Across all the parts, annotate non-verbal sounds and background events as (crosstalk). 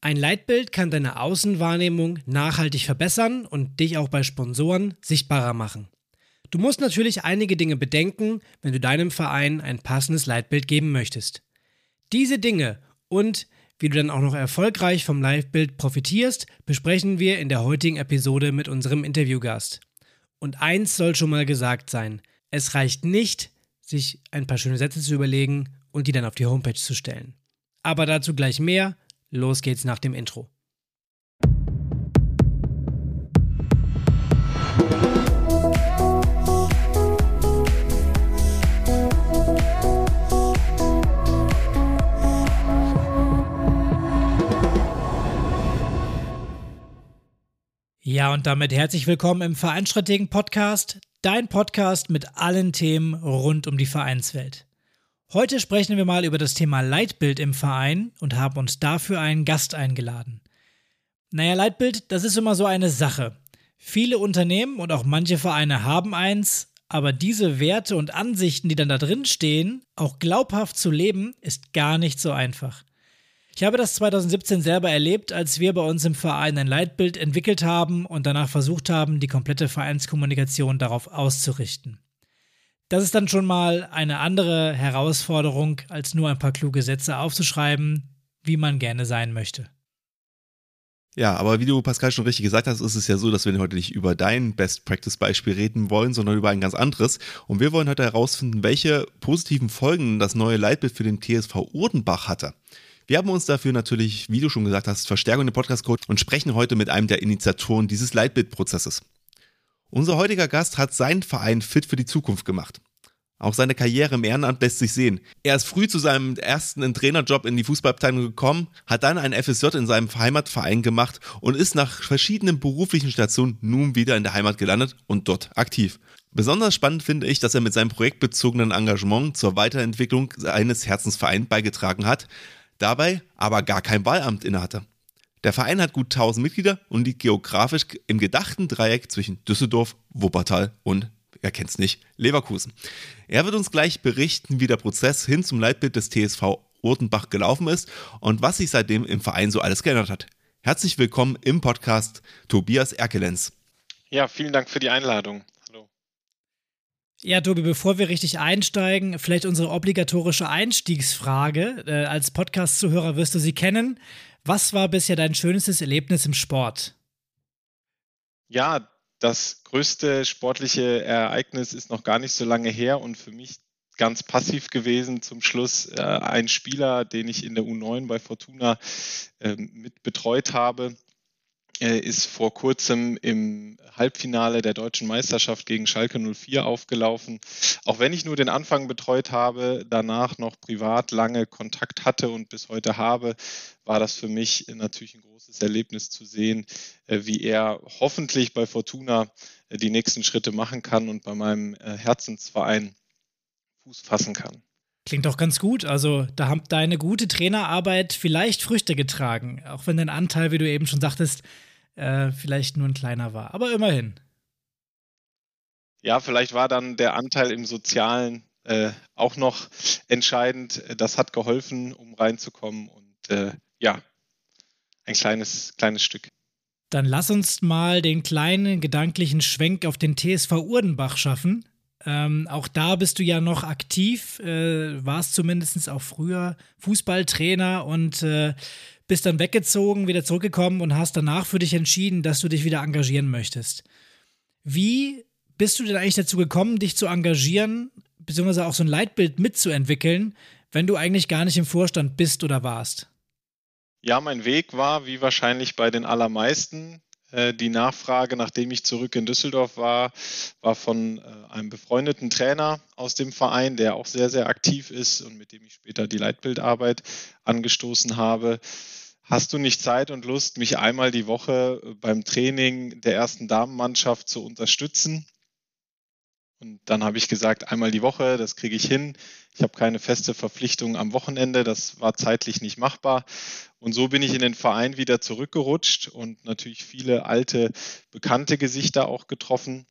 Ein Leitbild kann deine Außenwahrnehmung nachhaltig verbessern und dich auch bei Sponsoren sichtbarer machen. Du musst natürlich einige Dinge bedenken, wenn du deinem Verein ein passendes Leitbild geben möchtest. Diese Dinge und wie du dann auch noch erfolgreich vom Leitbild profitierst, besprechen wir in der heutigen Episode mit unserem Interviewgast. Und eins soll schon mal gesagt sein: Es reicht nicht, sich ein paar schöne Sätze zu überlegen und die dann auf die Homepage zu stellen. Aber dazu gleich mehr. Los geht's nach dem Intro. Ja, und damit herzlich willkommen im Vereinsstrategen Podcast, dein Podcast mit allen Themen rund um die Vereinswelt. Heute sprechen wir mal über das Thema Leitbild im Verein und haben uns dafür einen Gast eingeladen. Naja, Leitbild, das ist immer so eine Sache. Viele Unternehmen und auch manche Vereine haben eins, aber diese Werte und Ansichten, die dann da drin stehen, auch glaubhaft zu leben, ist gar nicht so einfach. Ich habe das 2017 selber erlebt, als wir bei uns im Verein ein Leitbild entwickelt haben und danach versucht haben, die komplette Vereinskommunikation darauf auszurichten. Das ist dann schon mal eine andere Herausforderung, als nur ein paar kluge Sätze aufzuschreiben, wie man gerne sein möchte. Ja, aber wie du Pascal schon richtig gesagt hast, ist es ja so, dass wir heute nicht über dein Best Practice Beispiel reden wollen, sondern über ein ganz anderes. Und wir wollen heute herausfinden, welche positiven Folgen das neue Leitbild für den TSV Urdenbach hatte. Wir haben uns dafür natürlich, wie du schon gesagt hast, Verstärkung im Podcast-Code und sprechen heute mit einem der Initiatoren dieses Leitbildprozesses. Unser heutiger Gast hat seinen Verein fit für die Zukunft gemacht. Auch seine Karriere im Ehrenamt lässt sich sehen. Er ist früh zu seinem ersten Trainerjob in die Fußballabteilung gekommen, hat dann ein FSJ in seinem Heimatverein gemacht und ist nach verschiedenen beruflichen Stationen nun wieder in der Heimat gelandet und dort aktiv. Besonders spannend finde ich, dass er mit seinem projektbezogenen Engagement zur Weiterentwicklung seines Herzensvereins beigetragen hat, dabei aber gar kein Wahlamt innehatte. Der Verein hat gut 1000 Mitglieder und liegt geografisch im gedachten Dreieck zwischen Düsseldorf, Wuppertal und, er kennt es nicht, Leverkusen. Er wird uns gleich berichten, wie der Prozess hin zum Leitbild des TSV Urtenbach gelaufen ist und was sich seitdem im Verein so alles geändert hat. Herzlich willkommen im Podcast Tobias Erkelenz. Ja, vielen Dank für die Einladung. Hallo. Ja, Tobi, bevor wir richtig einsteigen, vielleicht unsere obligatorische Einstiegsfrage. Äh, als Podcast-Zuhörer wirst du sie kennen. Was war bisher dein schönstes Erlebnis im Sport? Ja, das größte sportliche Ereignis ist noch gar nicht so lange her und für mich ganz passiv gewesen. Zum Schluss äh, ein Spieler, den ich in der U9 bei Fortuna äh, mit betreut habe, ist vor kurzem im Halbfinale der deutschen Meisterschaft gegen Schalke 04 aufgelaufen. Auch wenn ich nur den Anfang betreut habe, danach noch privat lange Kontakt hatte und bis heute habe, war das für mich natürlich ein großes Erlebnis zu sehen, äh, wie er hoffentlich bei Fortuna äh, die nächsten Schritte machen kann und bei meinem Herzensverein Fuß fassen kann. Klingt doch ganz gut. Also, da hat deine gute Trainerarbeit vielleicht Früchte getragen. Auch wenn dein Anteil, wie du eben schon sagtest, äh, vielleicht nur ein kleiner war. Aber immerhin. Ja, vielleicht war dann der Anteil im Sozialen äh, auch noch entscheidend. Das hat geholfen, um reinzukommen. Und äh, ja, ein kleines, kleines Stück. Dann lass uns mal den kleinen gedanklichen Schwenk auf den TSV Urdenbach schaffen. Ähm, auch da bist du ja noch aktiv, äh, warst zumindest auch früher Fußballtrainer und äh, bist dann weggezogen, wieder zurückgekommen und hast danach für dich entschieden, dass du dich wieder engagieren möchtest. Wie bist du denn eigentlich dazu gekommen, dich zu engagieren, beziehungsweise auch so ein Leitbild mitzuentwickeln, wenn du eigentlich gar nicht im Vorstand bist oder warst? Ja, mein Weg war, wie wahrscheinlich bei den allermeisten, äh, die Nachfrage, nachdem ich zurück in Düsseldorf war, war von äh, einem befreundeten Trainer aus dem Verein, der auch sehr, sehr aktiv ist und mit dem ich später die Leitbildarbeit angestoßen habe hast du nicht Zeit und Lust, mich einmal die Woche äh, beim Training der ersten Damenmannschaft zu unterstützen? Und dann habe ich gesagt, einmal die Woche, das kriege ich hin. Ich habe keine feste Verpflichtung am Wochenende, das war zeitlich nicht machbar. Und so bin ich in den Verein wieder zurückgerutscht und natürlich viele alte, bekannte Gesichter auch getroffen.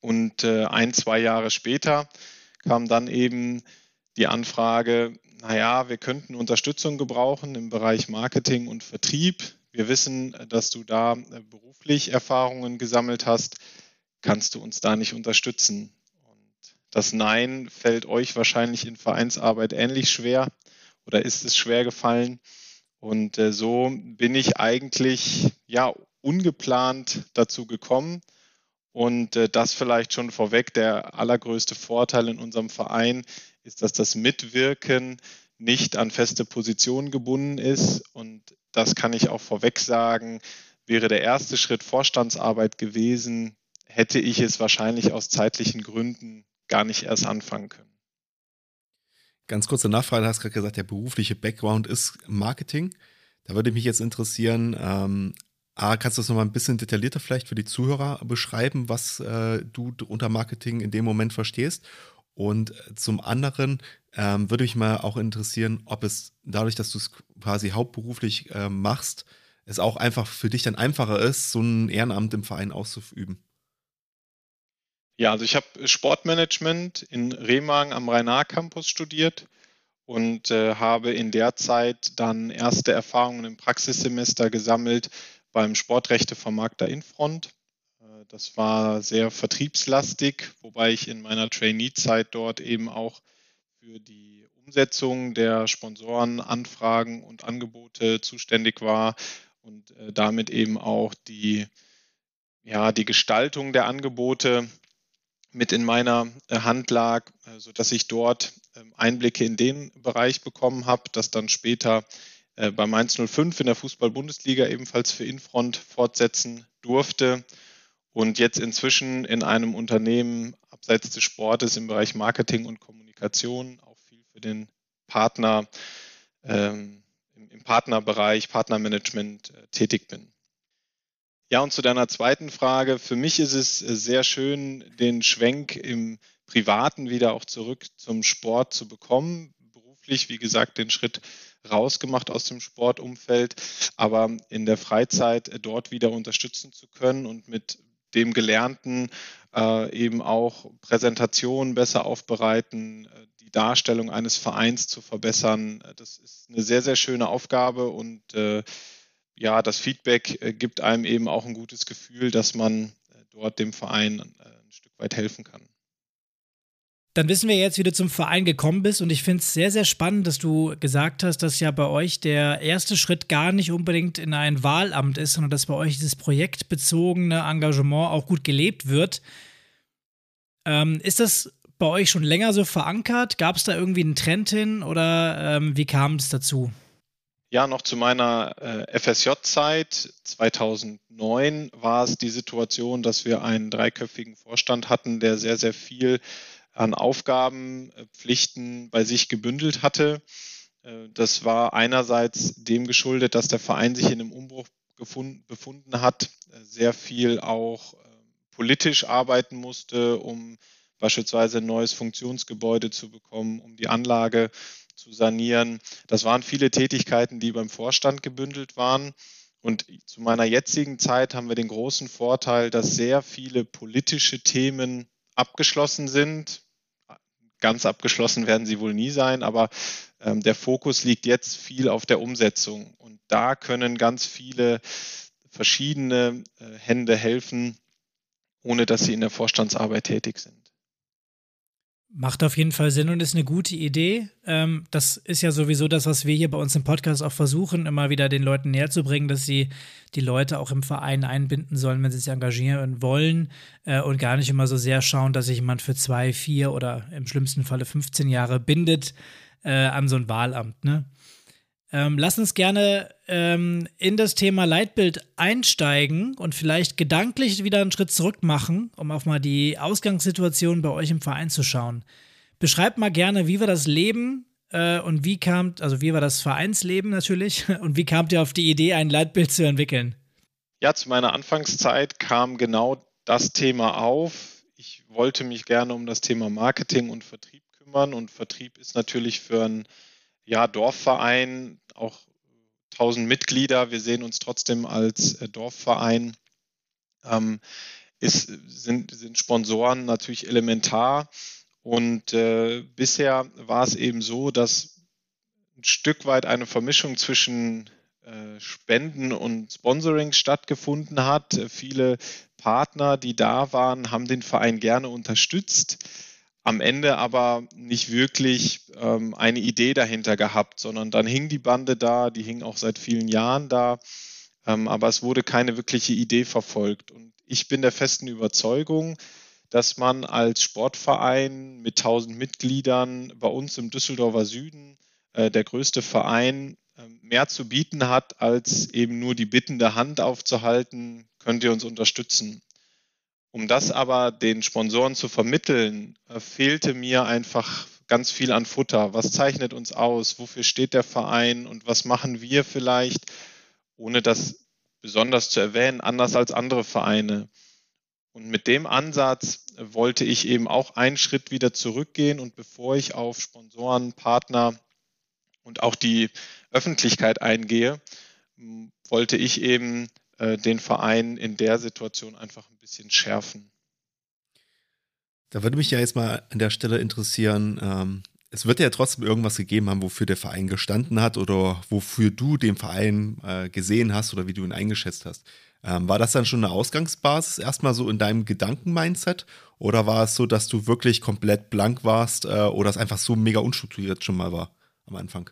Und äh, ein, zwei Jahre später kam dann eben die Anfrage, naja, wir könnten Unterstützung gebrauchen im Bereich Marketing und Vertrieb. Wir wissen, dass du da äh, beruflich Erfahrungen gesammelt hast. Kannst du uns da nicht unterstützen? Und das Nein fällt euch wahrscheinlich in Vereinsarbeit ähnlich schwer oder ist es schwer gefallen. Und äh, so bin ich eigentlich ja ungeplant dazu gekommen. Und äh, das vielleicht schon vorweg, der allergrößte Vorteil in unserem Verein ist, dass das Mitwirken nicht an feste Positionen gebunden ist. Und das kann ich auch vorweg sagen, wäre der erste Schritt Vorstandsarbeit gewesen, hätte ich es wahrscheinlich aus zeitlichen Gründen gar nicht erst anfangen können. Ganz kurze Nachfrage, du hast gerade gesagt, der berufliche Background ist Marketing. Da würde mich jetzt interessieren, ähm, A, kannst du das nochmal ein bisschen detaillierter vielleicht für die Zuhörer beschreiben, was äh, du unter Marketing in dem Moment verstehst? Und zum anderen ähm, würde mich mal auch interessieren, ob es dadurch, dass du es quasi hauptberuflich äh, machst, es auch einfach für dich dann einfacher ist, so ein Ehrenamt im Verein auszuüben. Ja, also ich habe Sportmanagement in Remagen am Rhein-Campus studiert und äh, habe in der Zeit dann erste Erfahrungen im Praxissemester gesammelt beim Sportrechtevermarkter Infront. Das war sehr vertriebslastig, wobei ich in meiner Trainee-Zeit dort eben auch für die Umsetzung der Sponsorenanfragen und Angebote zuständig war und äh, damit eben auch die, ja, die Gestaltung der Angebote mit in meiner äh, Hand lag, äh, sodass ich dort ähm, Einblicke in den Bereich bekommen habe, das dann später bei Mainz 05 in der Fußball-Bundesliga ebenfalls für Infront fortsetzen durfte und jetzt inzwischen in einem Unternehmen abseits des Sportes im Bereich Marketing und Kommunikation auch viel für den Partner ähm, im Partnerbereich, Partnermanagement äh, tätig bin. Ja, und zu deiner zweiten Frage. Für mich ist es äh, sehr schön, den Schwenk im Privaten wieder auch zurück zum Sport zu bekommen. Beruflich, wie gesagt, den Schritt rausgemacht aus dem Sportumfeld, aber in der Freizeit äh, dort wieder unterstützen zu können und mit dem Gelernten äh, eben auch Präsentationen besser aufbereiten, äh, die Darstellung eines Vereins zu verbessern. Das ist eine sehr, sehr schöne Aufgabe und äh, ja, das Feedback äh, gibt einem eben auch ein gutes Gefühl, dass man äh, dort dem Verein äh, ein Stück weit helfen kann. Dann wissen wir jetzt, wie du zum Verein gekommen bist und ich finde es sehr, sehr spannend, dass du gesagt hast, dass ja bei euch der erste Schritt gar nicht unbedingt in ein Wahlamt ist, sondern dass bei euch dieses projektbezogene Engagement auch gut gelebt wird. Ähm, ist das bei euch schon länger so verankert? Gab es da irgendwie einen Trend hin oder ähm, wie kam es dazu? Ja, noch zu meiner äh, FSJ-Zeit 2009 war es die Situation, dass wir einen dreiköpfigen Vorstand hatten, der sehr, sehr viel an Aufgaben, äh, Pflichten bei sich gebündelt hatte. Äh, das war einerseits dem geschuldet, dass der Verein sich in einem Umbruch gefunden, befunden hat, äh, sehr viel auch politisch arbeiten musste, um beispielsweise ein neues Funktionsgebäude zu bekommen, um die Anlage zu sanieren. Das waren viele Tätigkeiten, die beim Vorstand gebündelt waren. Und zu meiner jetzigen Zeit haben wir den großen Vorteil, dass sehr viele politische Themen abgeschlossen sind. Ganz abgeschlossen werden sie wohl nie sein, aber ähm, der Fokus liegt jetzt viel auf der Umsetzung. Und da können ganz viele verschiedene äh, Hände helfen, ohne dass sie in der Vorstandsarbeit tätig sind. Macht auf jeden Fall Sinn und ist eine gute Idee. Ähm, das ist ja sowieso das, was wir hier bei uns im Podcast auch versuchen, immer wieder den Leuten näher zu bringen, dass sie die Leute auch im Verein einbinden sollen, wenn sie sich engagieren wollen äh, und gar nicht immer so sehr schauen, dass sich jemand für zwei, vier oder im schlimmsten Falle 15 Jahre bindet äh, an so ein Wahlamt. Ne? Ähm, lass uns gerne ähm, in das Thema Leitbild einsteigen und vielleicht gedanklich wieder einen Schritt zurück machen, um auf mal die Ausgangssituation bei euch im Verein zu schauen. Beschreibt mal gerne, wie war das Leben äh, und wie kam, also wie war das Vereinsleben natürlich (laughs) und wie kamt ihr auf die Idee, ein Leitbild zu entwickeln? Ja, zu meiner Anfangszeit kam genau das Thema auf. Ich wollte mich gerne um das Thema Marketing und Vertrieb kümmern und Vertrieb ist natürlich für ein ja, Dorfverein, auch 1000 Mitglieder. Wir sehen uns trotzdem als äh, Dorfverein. Ähm, ist, sind, sind Sponsoren natürlich elementar. Und äh, bisher war es eben so, dass ein Stück weit eine Vermischung zwischen äh, Spenden und Sponsoring stattgefunden hat. Viele Partner, die da waren, haben den Verein gerne unterstützt, am Ende aber nicht wirklich ähm, eine Idee dahinter gehabt, sondern dann hing die Bande da, die hing auch seit vielen Jahren da, ähm, aber es wurde keine wirkliche Idee verfolgt. Und ich bin der festen Überzeugung, dass man als Sportverein mit 1000 Mitgliedern bei uns im Düsseldorfer Süden, äh, der größte Verein, ähm, mehr zu bieten hat, als eben nur die bittende Hand aufzuhalten, könnt ihr uns unterstützen. Um das aber den Sponsoren zu vermitteln, äh, fehlte mir einfach ganz viel an Futter. Was zeichnet uns aus? Wofür steht der Verein? Und was machen wir vielleicht, ohne das besonders zu erwähnen, anders als andere Vereine? Und mit dem Ansatz wollte ich eben auch einen Schritt wieder zurückgehen und bevor ich auf Sponsoren, Partner und auch die Öffentlichkeit eingehe, wollte ich eben äh, den Verein in der Situation einfach ein bisschen schärfen. Da würde mich ja jetzt mal an der Stelle interessieren, ähm, es wird ja trotzdem irgendwas gegeben haben, wofür der Verein gestanden hat oder wofür du den Verein äh, gesehen hast oder wie du ihn eingeschätzt hast. Ähm, war das dann schon eine Ausgangsbasis erstmal so in deinem Gedankenmindset oder war es so, dass du wirklich komplett blank warst äh, oder es einfach so mega unstrukturiert schon mal war am Anfang?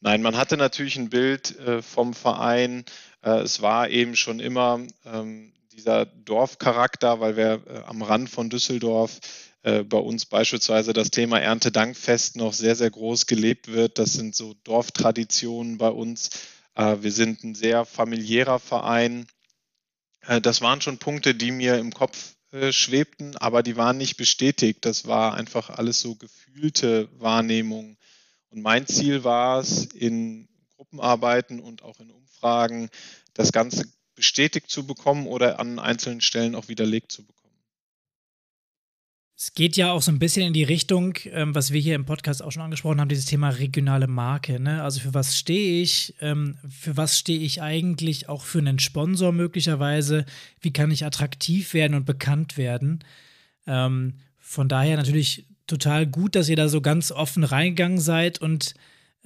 Nein, man hatte natürlich ein Bild äh, vom Verein. Äh, es war eben schon immer ähm, dieser Dorfcharakter, weil wir äh, am Rand von Düsseldorf äh, bei uns beispielsweise das Thema Erntedankfest noch sehr, sehr groß gelebt wird. Das sind so Dorftraditionen bei uns. Wir sind ein sehr familiärer Verein. Das waren schon Punkte, die mir im Kopf schwebten, aber die waren nicht bestätigt. Das war einfach alles so gefühlte Wahrnehmung. Und mein Ziel war es, in Gruppenarbeiten und auch in Umfragen das Ganze bestätigt zu bekommen oder an einzelnen Stellen auch widerlegt zu bekommen. Es geht ja auch so ein bisschen in die Richtung, ähm, was wir hier im Podcast auch schon angesprochen haben, dieses Thema regionale Marke. Ne? Also für was stehe ich? Ähm, für was stehe ich eigentlich auch für einen Sponsor möglicherweise? Wie kann ich attraktiv werden und bekannt werden? Ähm, von daher natürlich total gut, dass ihr da so ganz offen reingegangen seid und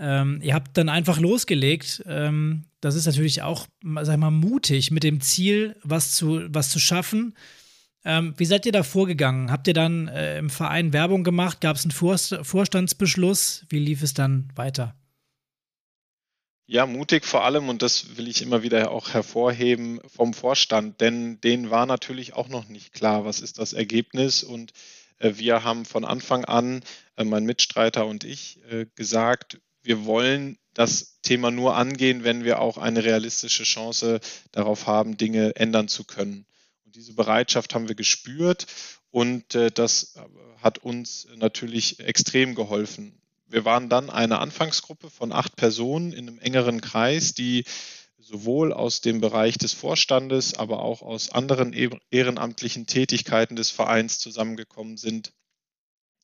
ähm, ihr habt dann einfach losgelegt. Ähm, das ist natürlich auch, sag mal, mutig mit dem Ziel, was zu, was zu schaffen. Ähm, wie seid ihr da vorgegangen? Habt ihr dann äh, im Verein Werbung gemacht? Gab es einen Vorst Vorstandsbeschluss? Wie lief es dann weiter? Ja, mutig vor allem, und das will ich immer wieder auch hervorheben vom Vorstand, denn denen war natürlich auch noch nicht klar, was ist das Ergebnis und äh, wir haben von Anfang an, äh, mein Mitstreiter und ich, äh, gesagt, wir wollen das Thema nur angehen, wenn wir auch eine realistische Chance darauf haben, Dinge ändern zu können. Und diese Bereitschaft haben wir gespürt und das hat uns natürlich extrem geholfen. Wir waren dann eine Anfangsgruppe von acht Personen in einem engeren Kreis, die sowohl aus dem Bereich des Vorstandes, aber auch aus anderen ehrenamtlichen Tätigkeiten des Vereins zusammengekommen sind.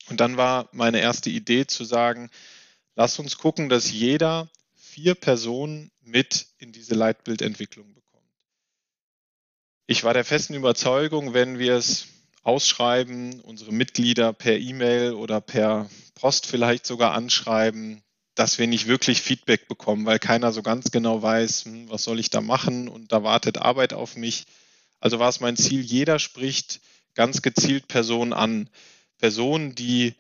Und dann war meine erste Idee zu sagen, lass uns gucken, dass jeder vier Personen mit in diese Leitbildentwicklung bekommt. Ich war der festen Überzeugung, wenn wir es ausschreiben, unsere Mitglieder per E-Mail oder per Post vielleicht sogar anschreiben, dass wir nicht wirklich Feedback bekommen, weil keiner so ganz genau weiß, hm, was soll ich da machen und da wartet Arbeit auf mich. Also war es mein Ziel, jeder spricht ganz gezielt Personen an. Personen, die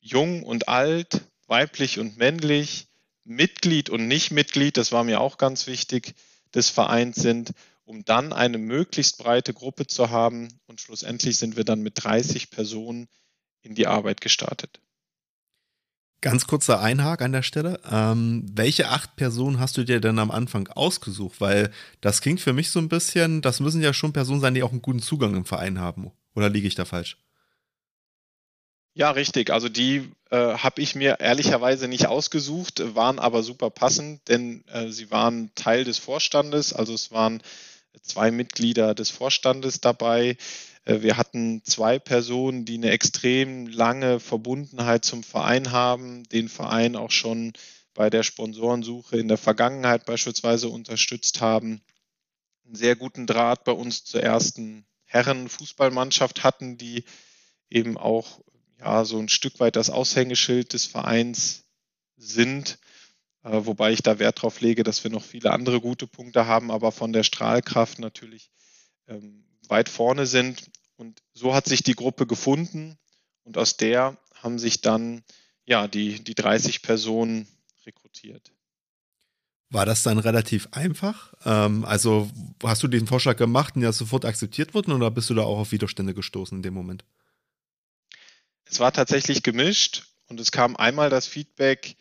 jung und alt, weiblich und männlich, Mitglied und nicht Mitglied, das war mir auch ganz wichtig, des Vereins sind, um dann eine möglichst breite Gruppe zu haben. Und schlussendlich sind wir dann mit 30 Personen in die Arbeit gestartet. Ganz kurzer Einhag an der Stelle. Ähm, welche acht Personen hast du dir denn am Anfang ausgesucht? Weil das klingt für mich so ein bisschen, das müssen ja schon Personen sein, die auch einen guten Zugang im Verein haben. Oder liege ich da falsch? Ja, richtig. Also die äh, habe ich mir ehrlicherweise nicht ausgesucht, waren aber super passend, denn äh, sie waren Teil des Vorstandes. Also es waren zwei Mitglieder des Vorstandes dabei. Äh, wir hatten zwei Personen, die eine extrem lange Verbundenheit zum Verein haben, den Verein auch schon bei der Sponsorensuche in der Vergangenheit beispielsweise unterstützt haben, einen sehr guten Draht bei uns zur ersten Herrenfußballmannschaft hatten, die eben auch ja so ein Stück weit das Aushängeschild des Vereins sind, äh, wobei ich da Wert darauf lege, dass wir noch viele andere gute Punkte haben, aber von der Strahlkraft natürlich ähm, weit vorne sind. Und so hat sich die Gruppe gefunden und aus der haben sich dann ja die, die 30 Personen rekrutiert. War das dann relativ einfach? Ähm, also hast du den Vorschlag gemacht und ja sofort akzeptiert worden oder bist du da auch auf Widerstände gestoßen in dem Moment? Es war tatsächlich gemischt und es kam einmal das Feedback,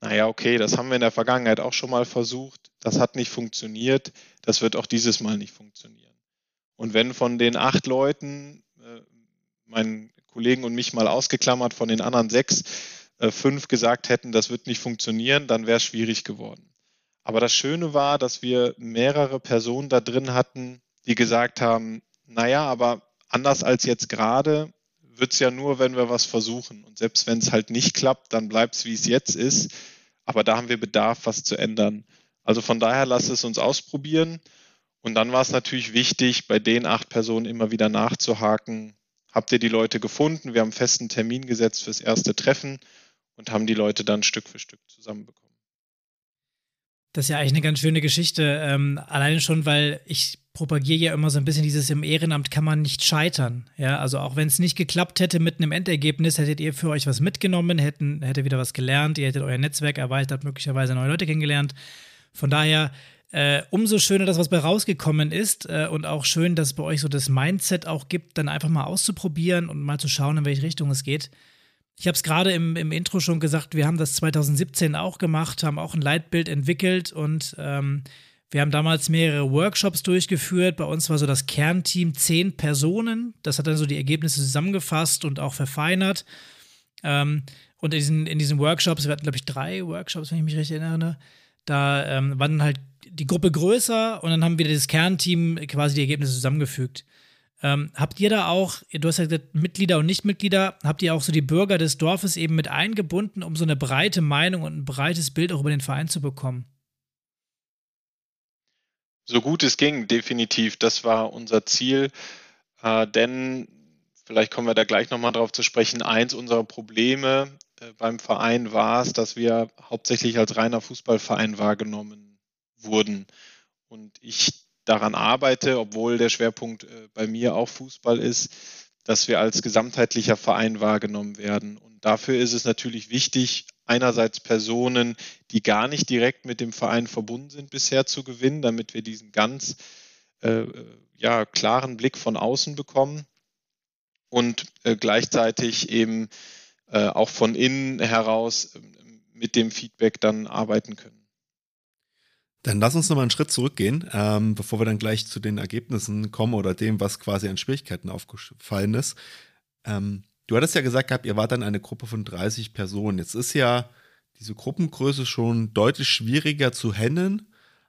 naja, okay, das haben wir in der Vergangenheit auch schon mal versucht, das hat nicht funktioniert, das wird auch dieses Mal nicht funktionieren. Und wenn von den acht Leuten, äh, meinen Kollegen und mich mal ausgeklammert, von den anderen sechs, äh, fünf gesagt hätten, das wird nicht funktionieren, dann wäre es schwierig geworden. Aber das Schöne war, dass wir mehrere Personen da drin hatten, die gesagt haben, naja, aber anders als jetzt gerade wird es ja nur, wenn wir was versuchen. Und selbst wenn es halt nicht klappt, dann bleibt es, wie es jetzt ist. Aber da haben wir Bedarf, was zu ändern. Also von daher lass es uns ausprobieren. Und dann war es natürlich wichtig, bei den acht Personen immer wieder nachzuhaken. Habt ihr die Leute gefunden? Wir haben einen festen Termin gesetzt fürs erste Treffen und haben die Leute dann Stück für Stück zusammenbekommen. Das ist ja eigentlich eine ganz schöne Geschichte. Ähm, alleine schon, weil ich propagiere ja immer so ein bisschen dieses im Ehrenamt kann man nicht scheitern. Ja, also auch wenn es nicht geklappt hätte mit einem Endergebnis, hättet ihr für euch was mitgenommen, hätten, hättet wieder was gelernt, ihr hättet euer Netzwerk erweitert, möglicherweise neue Leute kennengelernt. Von daher äh, umso schöner, dass was bei rausgekommen ist äh, und auch schön, dass es bei euch so das Mindset auch gibt, dann einfach mal auszuprobieren und mal zu schauen, in welche Richtung es geht. Ich habe es gerade im, im Intro schon gesagt, wir haben das 2017 auch gemacht, haben auch ein Leitbild entwickelt und ähm, wir haben damals mehrere Workshops durchgeführt. Bei uns war so das Kernteam zehn Personen. Das hat dann so die Ergebnisse zusammengefasst und auch verfeinert. Ähm, und in diesen, in diesen Workshops, wir hatten, glaube ich, drei Workshops, wenn ich mich recht erinnere, da ähm, war dann halt die Gruppe größer und dann haben wir das Kernteam quasi die Ergebnisse zusammengefügt. Ähm, habt ihr da auch, du hast ja gesagt, Mitglieder und Nichtmitglieder, habt ihr auch so die Bürger des Dorfes eben mit eingebunden, um so eine breite Meinung und ein breites Bild auch über den Verein zu bekommen? So gut es ging, definitiv. Das war unser Ziel. Äh, denn, vielleicht kommen wir da gleich nochmal drauf zu sprechen, eins unserer Probleme äh, beim Verein war es, dass wir hauptsächlich als reiner Fußballverein wahrgenommen wurden. Und ich daran arbeite, obwohl der Schwerpunkt äh, bei mir auch Fußball ist, dass wir als gesamtheitlicher Verein wahrgenommen werden. Und dafür ist es natürlich wichtig, einerseits Personen, die gar nicht direkt mit dem Verein verbunden sind, bisher zu gewinnen, damit wir diesen ganz äh, ja, klaren Blick von außen bekommen und äh, gleichzeitig eben äh, auch von innen heraus äh, mit dem Feedback dann arbeiten können. Dann lass uns nochmal einen Schritt zurückgehen, ähm, bevor wir dann gleich zu den Ergebnissen kommen oder dem, was quasi an Schwierigkeiten aufgefallen ist. Ähm, du hattest ja gesagt gehabt, ihr wart dann eine Gruppe von 30 Personen. Jetzt ist ja diese Gruppengröße schon deutlich schwieriger zu handeln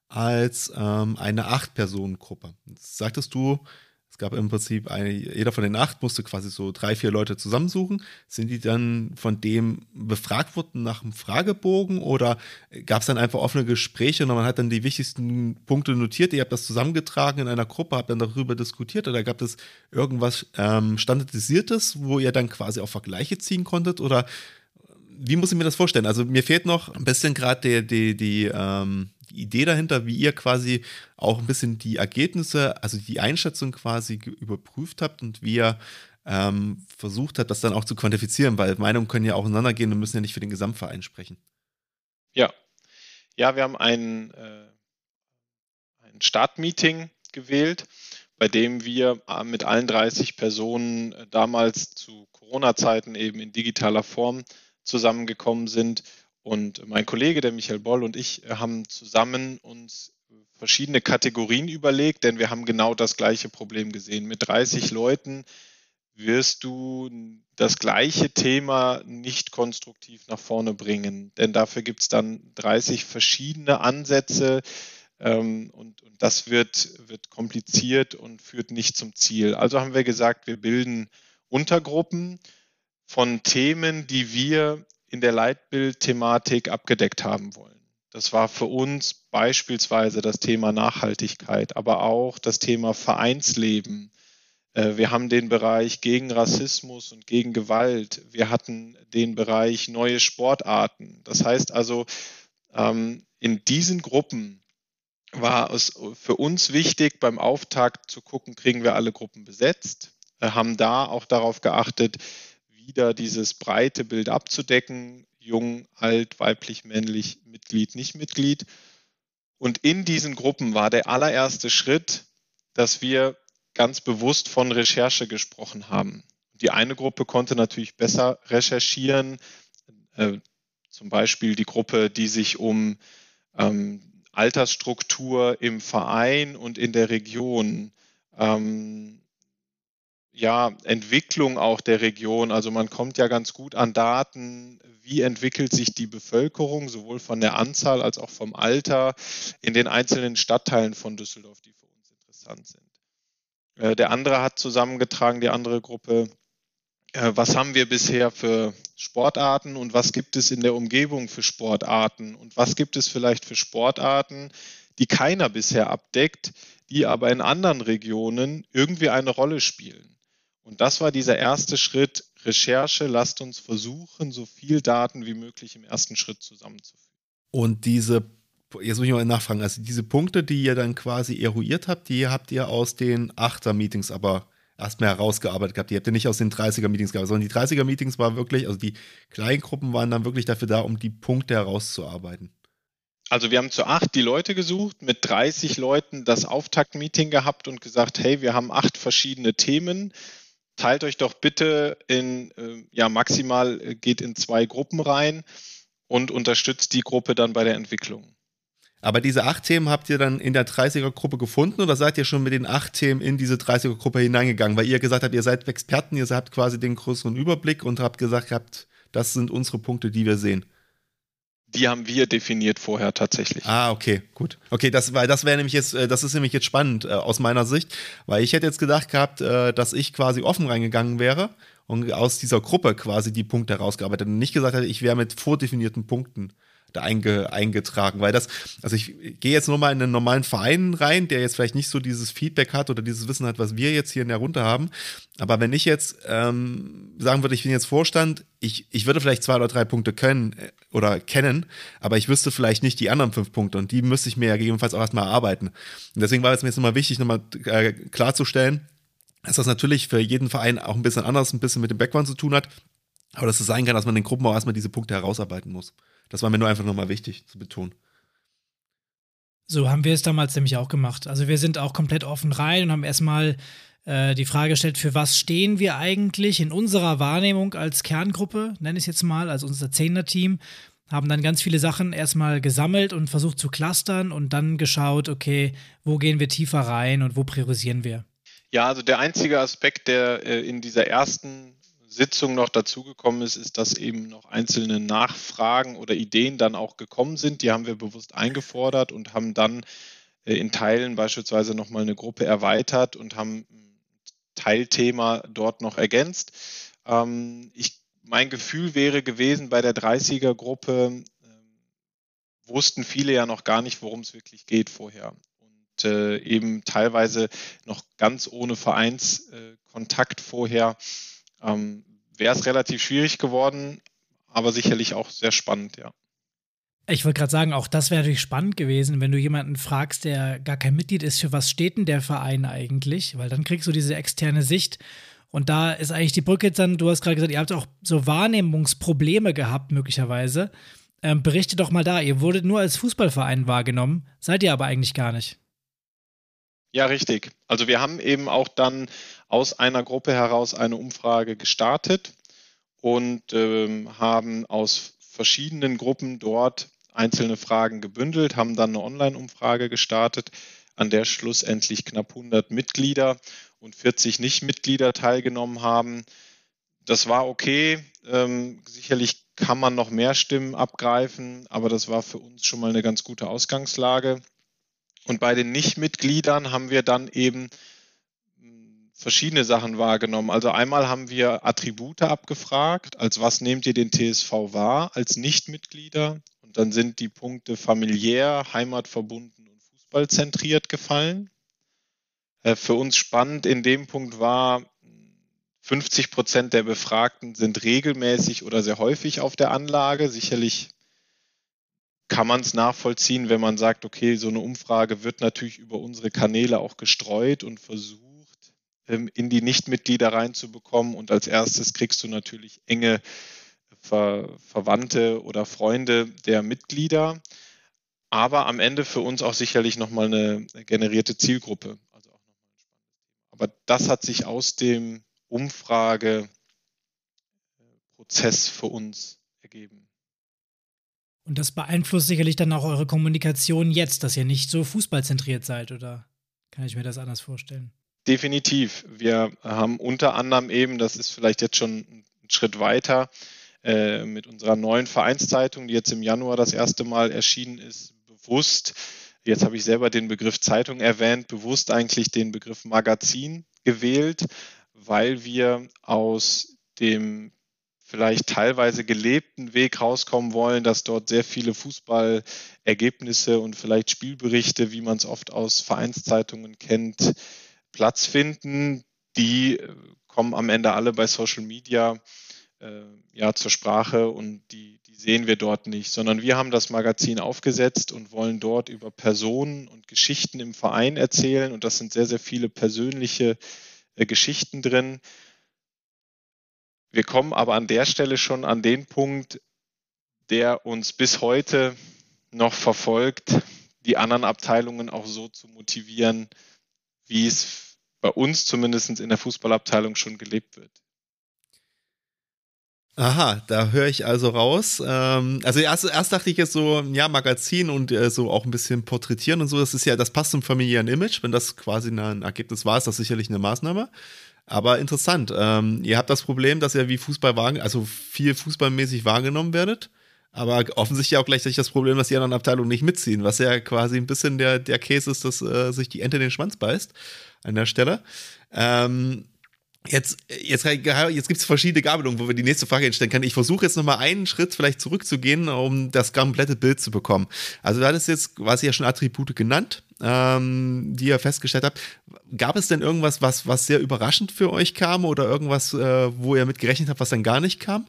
als ähm, eine Acht-Personen-Gruppe. Sagtest du, gab im Prinzip eine, jeder von den acht musste quasi so drei, vier Leute zusammensuchen. Sind die dann von dem befragt worden nach einem Fragebogen oder gab es dann einfach offene Gespräche und man hat dann die wichtigsten Punkte notiert? Ihr habt das zusammengetragen in einer Gruppe, habt dann darüber diskutiert oder gab es irgendwas ähm, Standardisiertes, wo ihr dann quasi auch Vergleiche ziehen konntet oder wie muss ich mir das vorstellen? Also mir fehlt noch ein bisschen gerade die, die, die ähm, die Idee dahinter, wie ihr quasi auch ein bisschen die Ergebnisse, also die Einschätzung quasi überprüft habt und wie ihr ähm, versucht habt, das dann auch zu quantifizieren, weil Meinungen können ja auseinandergehen und müssen ja nicht für den Gesamtverein sprechen. Ja, ja, wir haben ein, äh, ein Startmeeting gewählt, bei dem wir äh, mit allen 30 Personen äh, damals zu Corona-Zeiten eben in digitaler Form zusammengekommen sind und mein Kollege, der Michael Boll und ich äh, haben zusammen uns verschiedene Kategorien überlegt, denn wir haben genau das gleiche Problem gesehen. Mit 30 Leuten wirst du das gleiche Thema nicht konstruktiv nach vorne bringen, denn dafür gibt es dann 30 verschiedene Ansätze ähm, und, und, das wird, wird kompliziert und führt nicht zum Ziel. Also haben wir gesagt, wir bilden Untergruppen von Themen, die wir in der Leitbildthematik abgedeckt haben wollen. Das war für uns beispielsweise das Thema Nachhaltigkeit, aber auch das Thema Vereinsleben, Äh, wir haben den Bereich gegen Rassismus und gegen Gewalt. Wir hatten den Bereich neue Sportarten. Das heißt also, ähm, in diesen Gruppen war es für uns wichtig, beim Auftakt zu gucken, kriegen wir alle Gruppen besetzt, wir haben da auch darauf geachtet, wieder dieses breite Bild abzudecken, jung, alt, weiblich, männlich, Mitglied, nicht Mitglied. Und in diesen Gruppen war der allererste Schritt, dass wir ganz bewusst von Recherche gesprochen haben. Die eine Gruppe konnte natürlich besser recherchieren, äh, zum Beispiel die Gruppe, die sich um ähm, Altersstruktur im Verein und in der Region, ähm, ja, Entwicklung auch der Region. Also man kommt ja ganz gut an Daten, wie entwickelt sich die Bevölkerung, sowohl von der Anzahl als auch vom Alter in den einzelnen Stadtteilen von Düsseldorf, die für uns interessant sind. Äh, der andere hat zusammengetragen, die andere Gruppe, äh, was haben wir bisher für Sportarten und was gibt es in der Umgebung für Sportarten und was gibt es vielleicht für Sportarten, die keiner bisher abdeckt, die aber in anderen Regionen irgendwie eine Rolle spielen. Und das war dieser erste Schritt, Recherche, lasst uns versuchen, so viel Daten wie möglich im ersten Schritt zusammenzuführen. Und diese, jetzt muss ich mal nachfragen, also diese Punkte, die ihr dann quasi eruiert habt, die habt ihr aus den Achter-Meetings aber erstmal herausgearbeitet gehabt. Die habt ihr nicht aus den 30er-Meetings gehabt, sondern die 30er-Meetings waren wirklich, also die kleinen Gruppen waren dann wirklich dafür da, um die Punkte herauszuarbeiten. Also wir haben zu acht die Leute gesucht, mit 30 Leuten das Auftaktmeeting gehabt und gesagt, hey, wir haben acht verschiedene Themen. Teilt euch doch bitte in, äh, ja, maximal äh, geht in zwei Gruppen rein und unterstützt die Gruppe dann bei der Entwicklung. Aber diese acht Themen habt ihr dann in der 30er-Gruppe gefunden oder seid ihr schon mit den acht Themen in diese 30er-Gruppe hineingegangen? Weil ihr gesagt habt, ihr seid Experten, ihr habt quasi den größeren Überblick und habt gesagt, habt, das sind unsere Punkte, die wir sehen. Die haben wir definiert vorher tatsächlich. Ah, okay, gut. Okay, das, weil das wäre nämlich jetzt, äh, das ist nämlich jetzt spannend äh, aus meiner Sicht, weil ich hätte jetzt gedacht gehabt, äh, dass ich quasi offen reingegangen wäre und aus dieser Gruppe quasi die Punkte herausgearbeitet und nicht gesagt hätte, ich wäre mit vordefinierten Punkten da einge, eingetragen, weil das, also ich gehe jetzt nur mal in einen normalen Verein rein, der jetzt vielleicht nicht so dieses Feedback hat oder dieses Wissen hat, was wir jetzt hier in der Runde haben. Aber wenn ich jetzt ähm, sagen würde, ich bin jetzt Vorstand, ich, ich würde vielleicht zwei oder drei Punkte können äh, oder kennen, aber ich wüsste vielleicht nicht die anderen fünf Punkte und die müsste ich mir ja gegebenenfalls auch erstmal erarbeiten. Und deswegen war es mir jetzt nochmal wichtig, nochmal äh, klarzustellen, dass das natürlich für jeden Verein auch ein bisschen anders, ein bisschen mit dem Background zu tun hat. Aber dass es sein kann, dass man den Gruppen auch erstmal diese Punkte herausarbeiten muss. Das war mir nur einfach nochmal wichtig zu betonen. So haben wir es damals nämlich auch gemacht. Also wir sind auch komplett offen rein und haben erstmal äh, die Frage gestellt, für was stehen wir eigentlich in unserer Wahrnehmung als Kerngruppe, nenne ich es jetzt mal, als unser Zehner-Team, haben dann ganz viele Sachen erstmal gesammelt und versucht zu clustern und dann geschaut, okay, wo gehen wir tiefer rein und wo priorisieren wir. Ja, also der einzige Aspekt, der äh, in dieser ersten Sitzung noch dazugekommen ist, ist, dass eben noch einzelne Nachfragen oder Ideen dann auch gekommen sind. Die haben wir bewusst eingefordert und haben dann äh, in Teilen beispielsweise nochmal eine Gruppe erweitert und haben Teilthema dort noch ergänzt. Ähm, ich, mein Gefühl wäre gewesen, bei der 30er-Gruppe äh, wussten viele ja noch gar nicht, worum es wirklich geht vorher. Und äh, eben teilweise noch ganz ohne Vereinskontakt vorher ähm, wäre es relativ schwierig geworden, aber sicherlich auch sehr spannend, ja. Ich wollte gerade sagen, auch das wäre natürlich spannend gewesen, wenn du jemanden fragst, der gar kein Mitglied ist, für was steht denn der Verein eigentlich? Weil dann kriegst du diese externe Sicht. Und da ist eigentlich die Brücke dann, du hast gerade gesagt, ihr habt auch so Wahrnehmungsprobleme gehabt, möglicherweise. Ähm, berichtet doch mal da, ihr wurdet nur als Fußballverein wahrgenommen, seid ihr aber eigentlich gar nicht. Ja, richtig. Also wir haben eben auch dann aus einer Gruppe heraus eine Umfrage gestartet und ähm, haben aus verschiedenen Gruppen dort einzelne Fragen gebündelt, haben dann eine Online-Umfrage gestartet, an der schlussendlich knapp 100 Mitglieder und 40 Nicht-Mitglieder teilgenommen haben. Das war okay. Ähm, sicherlich kann man noch mehr Stimmen abgreifen, aber das war für uns schon mal eine ganz gute Ausgangslage. Und bei den Nichtmitgliedern haben wir dann eben verschiedene Sachen wahrgenommen. Also einmal haben wir Attribute abgefragt, als was nehmt ihr den TSV wahr als Nichtmitglieder? Und dann sind die Punkte familiär, heimatverbunden und fußballzentriert gefallen. Äh, für uns spannend in dem Punkt war, 50 Prozent der Befragten sind regelmäßig oder sehr häufig auf der Anlage. Sicherlich kann man es nachvollziehen, wenn man sagt, okay, so eine Umfrage wird natürlich über unsere Kanäle auch gestreut und versucht, in die Nichtmitglieder reinzubekommen. Und als erstes kriegst du natürlich enge Ver Verwandte oder Freunde der Mitglieder, aber am Ende für uns auch sicherlich nochmal eine generierte Zielgruppe. Also auch nochmal. Aber das hat sich aus dem Umfrageprozess für uns ergeben. Und das beeinflusst sicherlich dann auch eure Kommunikation jetzt, dass ihr nicht so fußballzentriert seid, oder kann ich mir das anders vorstellen? Definitiv. Wir haben unter anderem eben, das ist vielleicht jetzt schon ein Schritt weiter, äh, mit unserer neuen Vereinszeitung, die jetzt im Januar das erste Mal erschienen ist, bewusst, jetzt habe ich selber den Begriff Zeitung erwähnt, bewusst eigentlich den Begriff Magazin gewählt, weil wir aus dem vielleicht teilweise gelebten Weg rauskommen wollen, dass dort sehr viele Fußballergebnisse und vielleicht Spielberichte, wie man es oft aus Vereinszeitungen kennt, Platz finden. Die äh, kommen am Ende alle bei Social Media äh, ja, zur Sprache und die, die sehen wir dort nicht, sondern wir haben das Magazin aufgesetzt und wollen dort über Personen und Geschichten im Verein erzählen und das sind sehr, sehr viele persönliche äh, Geschichten drin wir kommen aber an der Stelle schon an den Punkt, der uns bis heute noch verfolgt, die anderen Abteilungen auch so zu motivieren, wie es bei uns zumindest in der Fußballabteilung schon gelebt wird. Aha, da höre ich also raus. Ähm, also erst, erst dachte ich jetzt so, ja, Magazin und äh, so auch ein bisschen porträtieren und so, das ist ja, das passt zum familiären Image. Wenn das quasi ein Ergebnis war, ist das sicherlich eine Maßnahme. Aber interessant. Ähm, ihr habt das Problem, dass ihr wie Fußball also viel fußballmäßig wahrgenommen werdet. Aber offensichtlich auch gleichzeitig das Problem, dass die anderen Abteilungen nicht mitziehen, was ja quasi ein bisschen der, der Case ist, dass äh, sich die Ente in den Schwanz beißt an der Stelle. Ähm, Jetzt, jetzt, jetzt gibt es verschiedene Gabelungen, wo wir die nächste Frage entstellen können. Ich versuche jetzt nochmal einen Schritt vielleicht zurückzugehen, um das komplette Bild zu bekommen. Also, du hattest jetzt quasi ja schon Attribute genannt, ähm, die ihr festgestellt habt. Gab es denn irgendwas, was, was sehr überraschend für euch kam oder irgendwas, äh, wo ihr mit gerechnet habt, was dann gar nicht kam?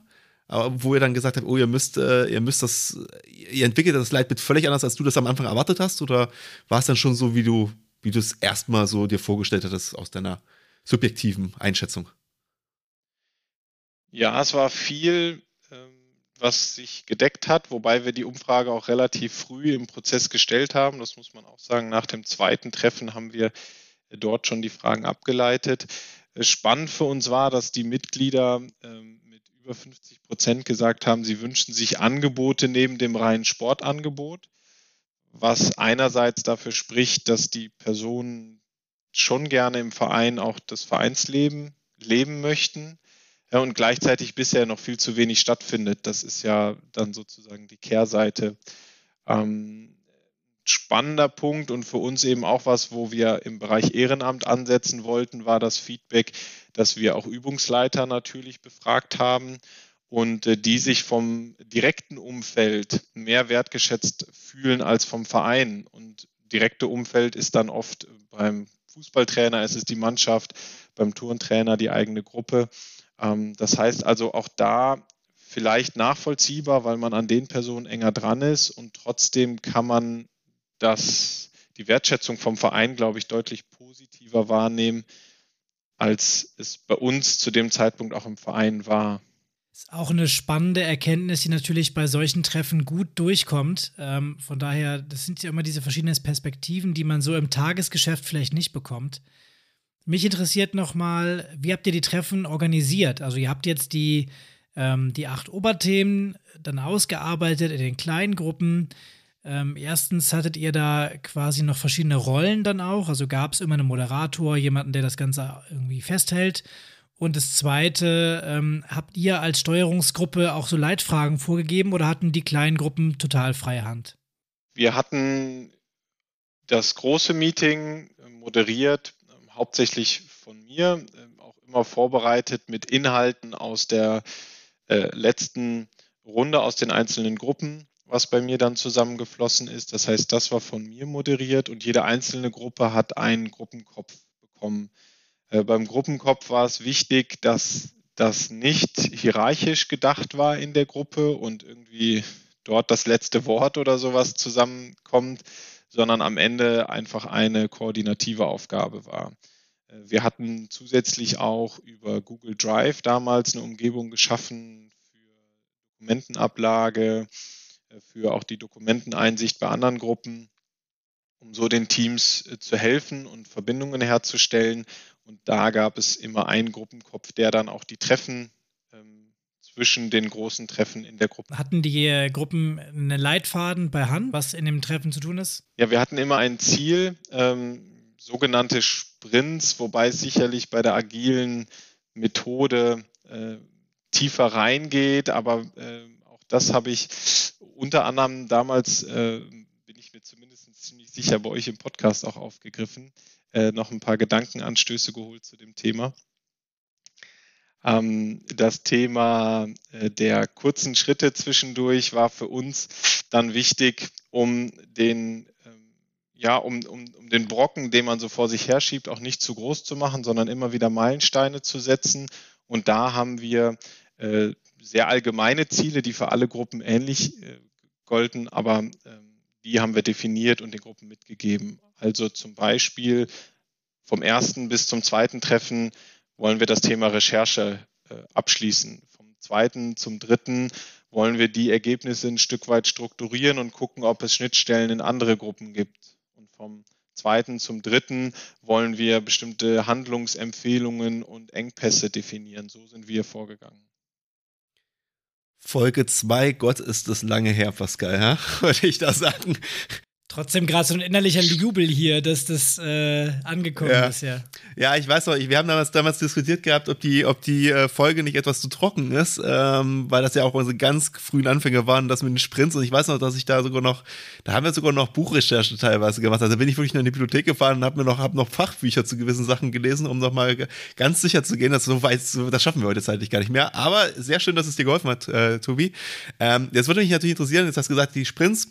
Aber wo ihr dann gesagt habt, oh, ihr müsst, äh, ihr müsst das, ihr entwickelt das Leitbild völlig anders, als du das am Anfang erwartet hast? Oder war es dann schon so, wie du, wie du es erstmal so dir vorgestellt hattest aus deiner subjektiven Einschätzung? Ja, es war viel, ähm, was sich gedeckt hat, wobei wir die Umfrage auch relativ früh im Prozess gestellt haben. Das muss man auch sagen. Nach dem zweiten Treffen haben wir dort schon die Fragen abgeleitet. Spannend für uns war, dass die Mitglieder ähm, mit über 50 Prozent gesagt haben, sie wünschen sich Angebote neben dem reinen Sportangebot, was einerseits dafür spricht, dass die Personen schon gerne im Verein auch das Vereinsleben leben möchten und gleichzeitig bisher noch viel zu wenig stattfindet. Das ist ja dann sozusagen die Kehrseite. Ähm, spannender Punkt und für uns eben auch was, wo wir im Bereich Ehrenamt ansetzen wollten, war das Feedback, dass wir auch Übungsleiter natürlich befragt haben und äh, die sich vom direkten Umfeld mehr wertgeschätzt fühlen als vom Verein. Und direkte Umfeld ist dann oft beim Fußballtrainer ist die Mannschaft, beim Tourentrainer die eigene Gruppe. Ähm, das heißt also auch da vielleicht nachvollziehbar, weil man an den Personen enger dran ist und trotzdem kann man das, die Wertschätzung vom Verein, glaube ich, deutlich positiver wahrnehmen, als es bei uns zu dem Zeitpunkt auch im Verein war. Ist auch eine spannende Erkenntnis, die natürlich bei solchen Treffen gut durchkommt. Ähm, von daher, das sind ja immer diese verschiedenen Perspektiven, die man so im Tagesgeschäft vielleicht nicht bekommt. Mich interessiert nochmal, wie habt ihr die Treffen organisiert? Also ihr habt jetzt die, ähm, die acht Oberthemen dann ausgearbeitet in den kleinen Gruppen. Ähm, erstens hattet ihr da quasi noch verschiedene Rollen dann auch. Also gab es immer einen Moderator, jemanden, der das Ganze irgendwie festhält. Und das Zweite, ähm, habt ihr als Steuerungsgruppe auch so Leitfragen vorgegeben oder hatten die kleinen Gruppen total freie Hand? Wir hatten das große Meeting äh, moderiert, äh, hauptsächlich von mir, äh, auch immer vorbereitet mit Inhalten aus der äh, letzten Runde aus den einzelnen Gruppen, was bei mir dann zusammengeflossen ist. Das heißt, das war von mir moderiert und jede einzelne Gruppe hat einen Gruppenkopf bekommen. Äh, beim Gruppenkopf war es wichtig, dass das nicht hierarchisch gedacht war in der Gruppe und irgendwie dort das letzte Wort oder sowas zusammenkommt, sondern am Ende einfach eine koordinative Aufgabe war. Äh, wir hatten zusätzlich auch über Google Drive damals eine Umgebung geschaffen für Dokumentenablage, für auch die Dokumenteneinsicht bei anderen Gruppen, um so den Teams äh, zu helfen und Verbindungen herzustellen. Und da gab es immer einen Gruppenkopf, der dann auch die Treffen ähm, zwischen den großen Treffen in der Gruppe. Hatten die Gruppen einen Leitfaden bei Hand, was in dem Treffen zu tun ist? Ja, wir hatten immer ein Ziel, ähm, sogenannte Sprints, wobei es sicherlich bei der agilen Methode äh, tiefer reingeht, aber äh, das habe ich unter anderem damals, äh, bin ich mir zumindest ziemlich sicher bei euch im Podcast auch aufgegriffen, äh, noch ein paar Gedankenanstöße geholt zu dem Thema. Ähm, das Thema äh, der kurzen Schritte zwischendurch war für uns dann wichtig, um den ähm, ja, um, um, um den Brocken, den man so vor sich herschiebt, auch nicht zu groß zu machen, sondern immer wieder Meilensteine zu setzen. Und da haben wir äh, sehr allgemeine Ziele, die für alle Gruppen ähnlich äh, golden, aber ähm, die haben wir definiert und den Gruppen mitgegeben. Also zum Beispiel vom ersten bis zum zweiten Treffen wollen wir das Thema Recherche äh, abschließen. Vom zweiten zum dritten wollen wir die Ergebnisse ein Stück weit strukturieren und gucken, ob es Schnittstellen in andere Gruppen gibt. Und vom zweiten zum dritten wollen wir bestimmte Handlungsempfehlungen und Engpässe definieren. So sind wir vorgegangen. Folge 2, Gott ist das lange her, Pascal, ja? (laughs) Wollte ich da sagen. Trotzdem gerade so ein innerlicher Jubel hier, dass das äh, angekommen ja. ist, ja. Ja, ich weiß noch, wir haben damals, damals diskutiert gehabt, ob die, ob die äh, Folge nicht etwas zu trocken ist, ähm, weil das ja auch unsere ganz frühen Anfänge waren, das mit den Sprints. Und ich weiß noch, dass ich da sogar noch, da haben wir sogar noch Buchrecherche teilweise gemacht. Also bin ich wirklich noch in die Bibliothek gefahren und habe mir noch, hab noch Fachbücher zu gewissen Sachen gelesen, um noch mal ganz sicher zu gehen, dass so weit, das schaffen wir heute zeitlich gar nicht mehr. Aber sehr schön, dass es dir geholfen hat, äh, Tobi. Ähm, jetzt würde mich natürlich interessieren, jetzt hast du gesagt, die Sprints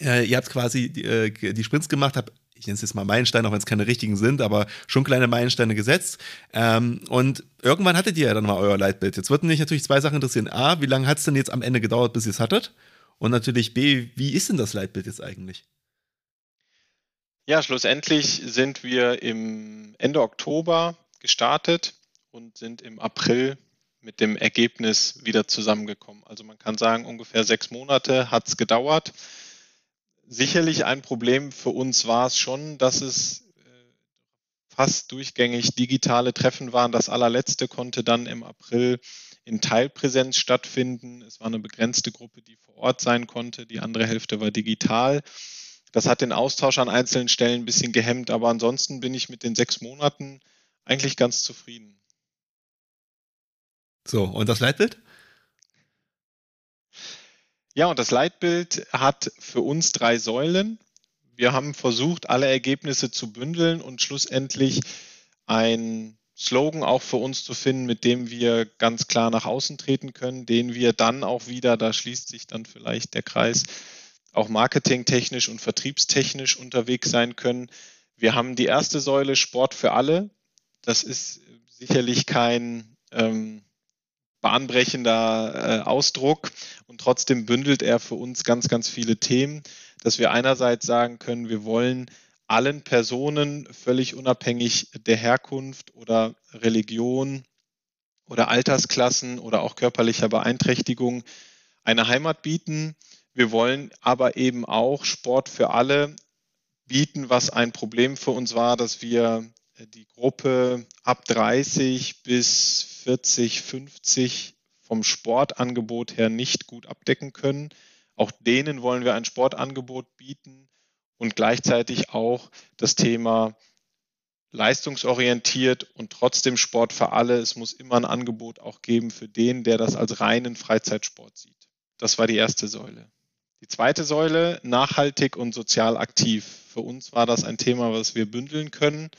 äh, ihr habt quasi die, äh, die Sprints gemacht, habt ich nenne es jetzt mal Meilensteine, auch wenn es keine richtigen sind, aber schon kleine Meilensteine gesetzt. Ähm, und irgendwann hattet ihr ja dann mal euer Leitbild. Jetzt würden mich natürlich zwei Sachen interessieren. A, wie lange hat es denn jetzt am Ende gedauert, bis ihr es hattet? Und natürlich B, wie ist denn das Leitbild jetzt eigentlich? Ja, schlussendlich sind wir im Ende Oktober gestartet und sind im April mit dem Ergebnis wieder zusammengekommen. Also man kann sagen, ungefähr sechs Monate hat es gedauert sicherlich ein Problem für uns war es schon, dass es äh, fast durchgängig digitale Treffen waren. Das allerletzte konnte dann im April in Teilpräsenz stattfinden. Es war eine begrenzte Gruppe, die vor Ort sein konnte. Die andere Hälfte war digital. Das hat den Austausch an einzelnen Stellen ein bisschen gehemmt, aber ansonsten bin ich mit den sechs Monaten eigentlich ganz zufrieden. So, und das Leitbild? Ja, und das Leitbild hat für uns drei Säulen. Wir haben versucht, alle Ergebnisse zu bündeln und schlussendlich ein Slogan auch für uns zu finden, mit dem wir ganz klar nach außen treten können, den wir dann auch wieder, da schließt sich dann vielleicht der Kreis, auch marketingtechnisch und vertriebstechnisch unterwegs sein können. Wir haben die erste Säule Sport für alle. Das ist sicherlich kein ähm, bahnbrechender äh, Ausdruck und trotzdem bündelt er für uns ganz, ganz viele Themen, dass wir einerseits sagen können, wir wollen allen Personen völlig unabhängig der Herkunft oder Religion oder Altersklassen oder auch körperlicher Beeinträchtigung eine Heimat bieten. Wir wollen aber eben auch Sport für alle bieten, was ein Problem für uns war, dass wir die Gruppe ab 30 bis 40, 50 vom Sportangebot her nicht gut abdecken können. Auch denen wollen wir ein Sportangebot bieten und gleichzeitig auch das Thema leistungsorientiert und trotzdem Sport für alle. Es muss immer ein Angebot auch geben für den, der das als reinen Freizeitsport sieht. Das war die erste Säule. Die zweite Säule, nachhaltig und sozial aktiv. Für uns war das ein Thema, was wir bündeln können.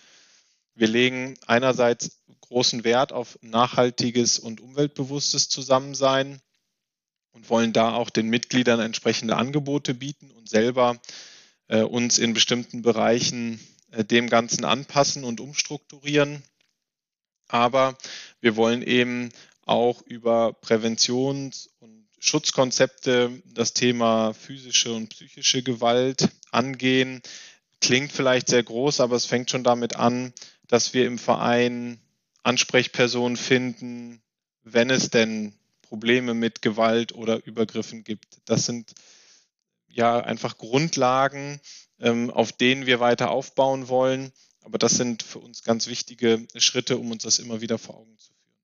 Wir legen einerseits großen Wert auf nachhaltiges und umweltbewusstes Zusammensein und wollen da auch den Mitgliedern entsprechende Angebote bieten und selber äh, uns in bestimmten Bereichen äh, dem Ganzen anpassen und umstrukturieren. Aber wir wollen eben auch über Präventions- und Schutzkonzepte das Thema physische und psychische Gewalt angehen. Klingt vielleicht sehr groß, aber es fängt schon damit an, dass wir im Verein Ansprechpersonen finden, wenn es denn Probleme mit Gewalt oder Übergriffen gibt. Das sind ja einfach Grundlagen, ähm, auf denen wir weiter aufbauen wollen. Aber das sind für uns ganz wichtige Schritte, um uns das immer wieder vor Augen zu führen.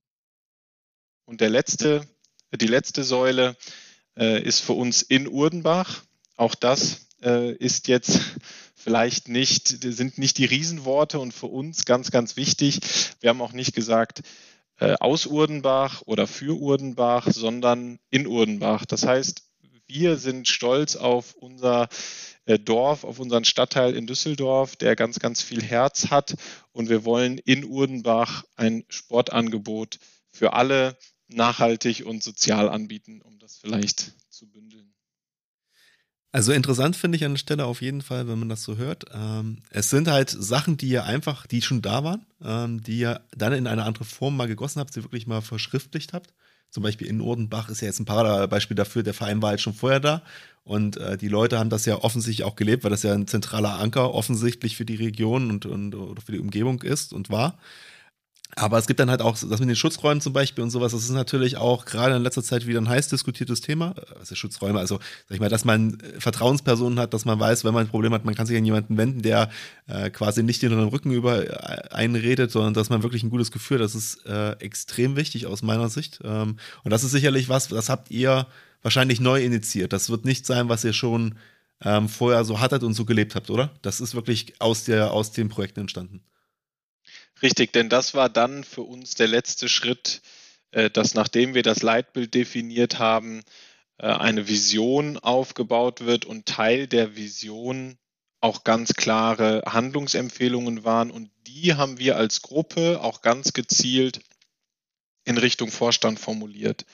Und der letzte, die letzte Säule äh, ist für uns in Urdenbach. Auch das äh, ist jetzt vielleicht nicht, sind nicht die Riesenworte und für uns ganz, ganz wichtig. Wir haben auch nicht gesagt, äh, aus Urdenbach oder für Urdenbach, sondern in Urdenbach. Das heißt, wir sind stolz auf unser äh, Dorf, auf unseren Stadtteil in Düsseldorf, der ganz, ganz viel Herz hat. Und wir wollen in Urdenbach ein Sportangebot für alle nachhaltig und sozial anbieten, um das vielleicht zu bündeln. Also interessant finde ich an der Stelle auf jeden Fall, wenn man das so hört. Ähm, es sind halt Sachen, die ihr einfach, die schon da waren, ähm, die ihr dann in eine andere Form mal gegossen habt, sie wirklich mal verschriftlicht habt. Zum Beispiel in Urdenbach ist ja jetzt ein Paradebeispiel dafür, der Verein war halt schon vorher da und äh, die Leute haben das ja offensichtlich auch gelebt, weil das ja ein zentraler Anker offensichtlich für die Region und, und oder für die Umgebung ist und war. Aber es gibt dann halt auch das mit den Schutzräumen zum Beispiel und sowas. Das ist natürlich auch gerade in letzter Zeit wieder ein heiß diskutiertes Thema. Also Schutzräume, also sag ich mal, dass man Vertrauenspersonen hat, dass man weiß, wenn man ein Problem hat, man kann sich an jemanden wenden, der äh, quasi nicht den Rücken über äh, einredet, sondern dass man wirklich ein gutes Gefühl. Das ist äh, extrem wichtig aus meiner Sicht. Ähm, und das ist sicherlich was, das habt ihr wahrscheinlich neu initiiert. Das wird nicht sein, was ihr schon ähm, vorher so hattet und so gelebt habt, oder? Das ist wirklich aus der aus den Projekten entstanden. Richtig, denn das war dann für uns der letzte Schritt, äh, dass nachdem wir das Leitbild definiert haben, äh, eine Vision aufgebaut wird und Teil der Vision auch ganz klare Handlungsempfehlungen waren. Und die haben wir als Gruppe auch ganz gezielt in Richtung Vorstand formuliert.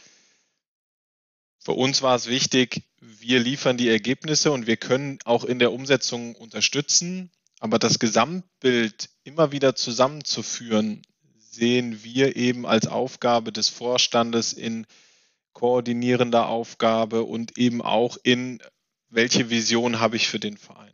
Für uns war es wichtig, wir liefern die Ergebnisse und wir können auch in der Umsetzung unterstützen. Aber das Gesamtbild immer wieder zusammenzuführen, sehen wir eben als Aufgabe des Vorstandes in koordinierender Aufgabe und eben auch in welche Vision habe ich für den Verein.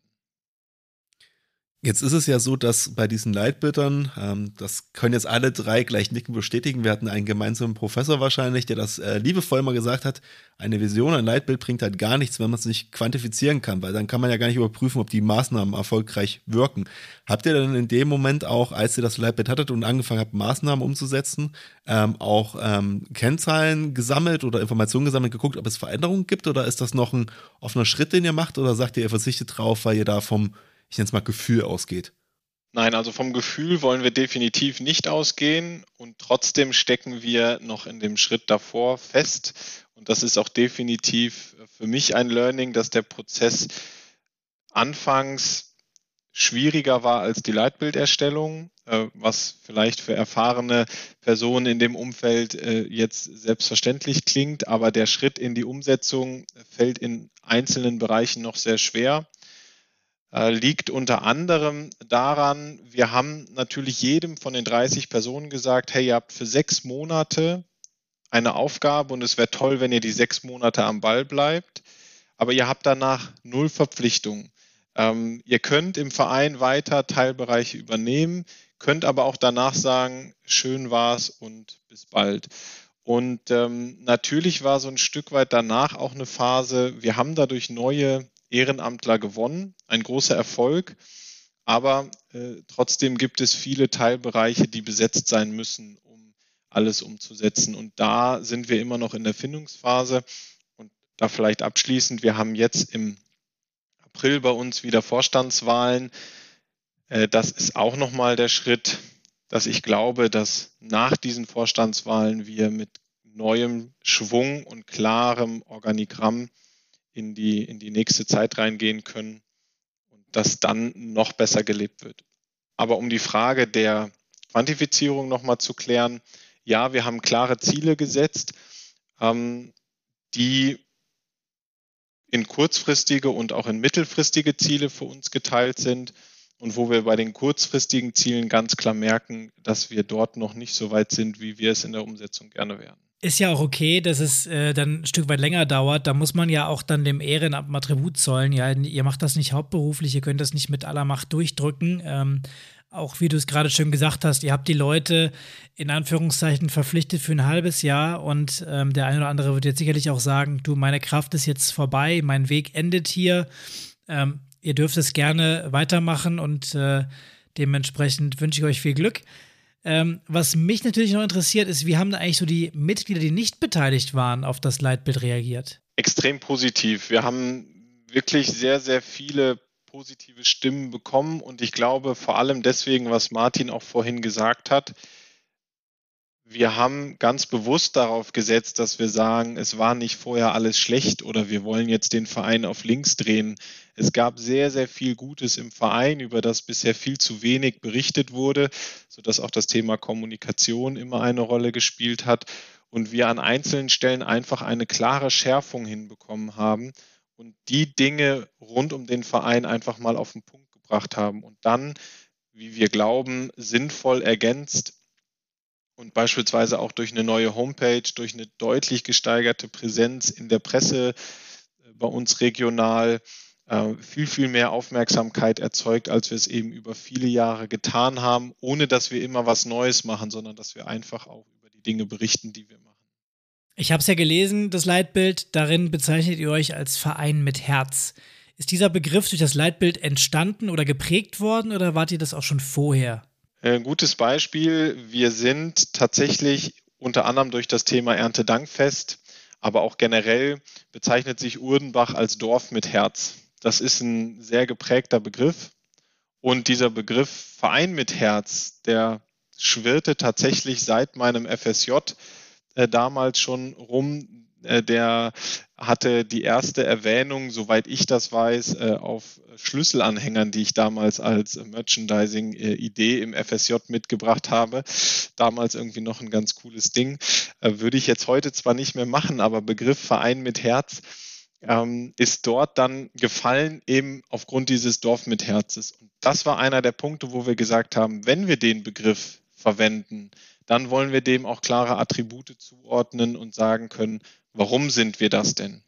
Jetzt ist es ja so, dass bei diesen Leitbildern, ähm, das können jetzt alle drei gleich nicken bestätigen, wir hatten einen gemeinsamen Professor wahrscheinlich, der das äh, liebevoll mal gesagt hat, eine Vision, ein Leitbild bringt halt gar nichts, wenn man es nicht quantifizieren kann, weil dann kann man ja gar nicht überprüfen, ob die Maßnahmen erfolgreich wirken. Habt ihr dann in dem Moment auch, als ihr das Leitbild hattet und angefangen habt, Maßnahmen umzusetzen, ähm, auch ähm, Kennzahlen gesammelt oder Informationen gesammelt, geguckt, ob es Veränderungen gibt? Oder ist das noch ein offener Schritt, den ihr macht? Oder sagt ihr, ihr verzichtet drauf, weil ihr da vom ich nenne es mal Gefühl ausgeht? Nein, also vom Gefühl wollen wir definitiv nicht ausgehen und trotzdem stecken wir noch in dem Schritt davor fest. Und das ist auch definitiv für mich ein Learning, dass der Prozess anfangs schwieriger war als die Leitbilderstellung, äh, was vielleicht für erfahrene Personen in dem Umfeld äh, jetzt selbstverständlich klingt, aber der Schritt in die Umsetzung fällt in einzelnen Bereichen noch sehr schwer. Äh, liegt unter anderem daran, wir haben natürlich jedem von den 30 Personen gesagt, hey, ihr habt für sechs Monate eine Aufgabe und es wäre toll, wenn ihr die sechs Monate am Ball bleibt, aber ihr habt danach null Verpflichtungen. Ähm, ihr könnt im Verein weiter Teilbereiche übernehmen, könnt aber auch danach sagen, schön war's und bis bald. Und ähm, natürlich war so ein Stück weit danach auch eine Phase, wir haben dadurch neue Ehrenamtler gewonnen, ein großer Erfolg. Aber äh, trotzdem gibt es viele Teilbereiche, die besetzt sein müssen, um alles umzusetzen. Und da sind wir immer noch in der Findungsphase. Und da vielleicht abschließend, wir haben jetzt im April bei uns wieder Vorstandswahlen. Äh, das ist auch nochmal der Schritt, dass ich glaube, dass nach diesen Vorstandswahlen wir mit neuem Schwung und klarem Organigramm in die, in die nächste Zeit reingehen können und das dann noch besser gelebt wird. Aber um die Frage der Quantifizierung nochmal zu klären, ja, wir haben klare Ziele gesetzt, ähm, die in kurzfristige und auch in mittelfristige Ziele für uns geteilt sind. und wo wir bei den kurzfristigen Zielen ganz klar merken, dass wir dort noch nicht so weit sind, wie wir es in der Umsetzung gerne wären. Ist ja auch okay, dass es äh, dann ein Stück weit länger dauert. Da muss man ja auch dann dem Ehrenamt Attribut zollen. Ja, ihr macht das nicht hauptberuflich, ihr könnt das nicht mit aller Macht durchdrücken. Ähm, auch wie du es gerade schön gesagt hast, ihr habt die Leute in Anführungszeichen verpflichtet für ein halbes Jahr und ähm, der eine oder andere wird jetzt sicherlich auch sagen, du, meine Kraft ist jetzt vorbei, mein Weg endet hier. Ähm, ihr dürft es gerne weitermachen und äh, dementsprechend wünsche ich euch viel Glück. Ähm, was mich natürlich noch interessiert, ist, wie haben da eigentlich so die Mitglieder, die nicht beteiligt waren, auf das Leitbild reagiert? Extrem positiv. Wir haben wirklich sehr, sehr viele positive Stimmen bekommen und ich glaube vor allem deswegen, was Martin auch vorhin gesagt hat, wir haben ganz bewusst darauf gesetzt, dass wir sagen, es war nicht vorher alles schlecht oder wir wollen jetzt den Verein auf links drehen. Es gab sehr, sehr viel Gutes im Verein, über das bisher viel zu wenig berichtet wurde, sodass auch das Thema Kommunikation immer eine Rolle gespielt hat und wir an einzelnen Stellen einfach eine klare Schärfung hinbekommen haben und die Dinge rund um den Verein einfach mal auf den Punkt gebracht haben und dann, wie wir glauben, sinnvoll ergänzt und beispielsweise auch durch eine neue Homepage, durch eine deutlich gesteigerte Präsenz in der Presse äh, bei uns regional äh, viel, viel mehr Aufmerksamkeit erzeugt, als wir es eben über viele Jahre getan haben, ohne dass wir immer was Neues machen, sondern dass wir einfach auch über die Dinge berichten, die wir machen. Ich habe es ja gelesen, das Leitbild, darin bezeichnet ihr euch als Verein mit Herz. Ist dieser Begriff durch das Leitbild entstanden oder geprägt worden oder wart ihr das auch schon vorher? Ein äh, gutes Beispiel. Wir sind tatsächlich unter anderem durch das Thema Erntedankfest, aber auch generell bezeichnet sich Urdenbach als Dorf mit Herz. Das ist ein sehr geprägter Begriff. Und dieser Begriff Verein mit Herz, der schwirrte tatsächlich seit meinem FSJ äh, damals schon rum. Äh, der hatte die erste Erwähnung, soweit ich das weiß, äh, auf Schlüsselanhängern, die ich damals als Merchandising-Idee im FSJ mitgebracht habe. Damals irgendwie noch ein ganz cooles Ding. Äh, würde ich jetzt heute zwar nicht mehr machen, aber Begriff Verein mit Herz ähm, ist dort dann gefallen, eben aufgrund dieses Dorf mit Herzes. Und das war einer der Punkte, wo wir gesagt haben, wenn wir den Begriff verwenden, dann wollen wir dem auch klare Attribute zuordnen und sagen können, Warum sind wir das denn?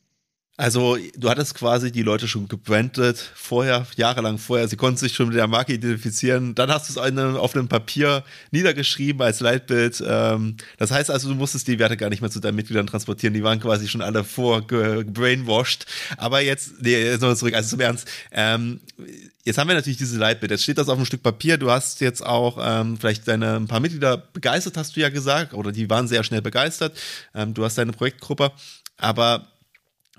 Also, du hattest quasi die Leute schon gebrandet vorher, jahrelang vorher. Sie konnten sich schon mit der Marke identifizieren. Dann hast du es auf einem Papier niedergeschrieben als Leitbild. Ähm, das heißt also, du musstest die Werte gar nicht mehr zu deinen Mitgliedern transportieren. Die waren quasi schon alle vorgebrainwashed. Aber jetzt, nee, jetzt nochmal zurück, also zum Ernst. Ähm, jetzt haben wir natürlich diese Leitbild. Jetzt steht das auf einem Stück Papier. Du hast jetzt auch ähm, vielleicht deine ein paar Mitglieder begeistert, hast du ja gesagt, oder die waren sehr schnell begeistert. du hast deine Projektgruppe. Aber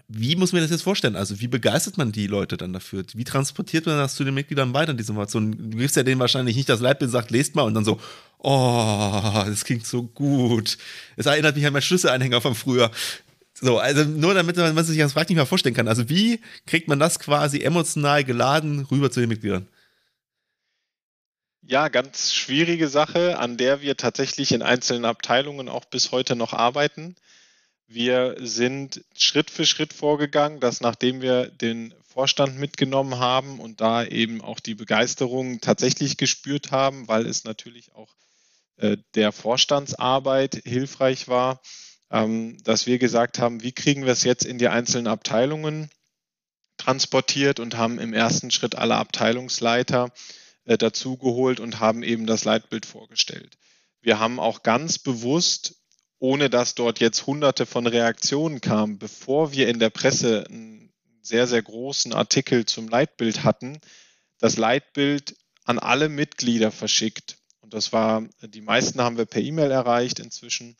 wie muss man das jetzt vorstellen? Also, wie begeistert man die Leute dann dafür? Wie transportiert man das zu den Mitgliedern weiter, diese Informationen? Du gibst ja denen wahrscheinlich nicht das Leitbild, sagt, lest mal und dann so, oh, das klingt so gut. Es erinnert mich an meinen Schlüsselanhänger von früher. So, also nur damit man sich das vielleicht nicht mehr vorstellen kann. Also, wie kriegt man das quasi emotional geladen rüber zu den Mitgliedern? Ja, ganz schwierige Sache, an der wir tatsächlich in einzelnen Abteilungen auch bis heute noch arbeiten. Wir sind Schritt für Schritt vorgegangen, dass nachdem wir den Vorstand mitgenommen haben und da eben auch die Begeisterung tatsächlich gespürt haben, weil es natürlich auch äh, der Vorstandsarbeit hilfreich war, ähm, dass wir gesagt haben, wie kriegen wir es jetzt in die einzelnen Abteilungen transportiert und haben im ersten Schritt alle Abteilungsleiter äh, dazugeholt und haben eben das Leitbild vorgestellt. Wir haben auch ganz bewusst ohne dass dort jetzt hunderte von Reaktionen kamen, bevor wir in der Presse einen sehr, sehr großen Artikel zum Leitbild hatten, das Leitbild an alle Mitglieder verschickt. Und das war, die meisten haben wir per E-Mail erreicht inzwischen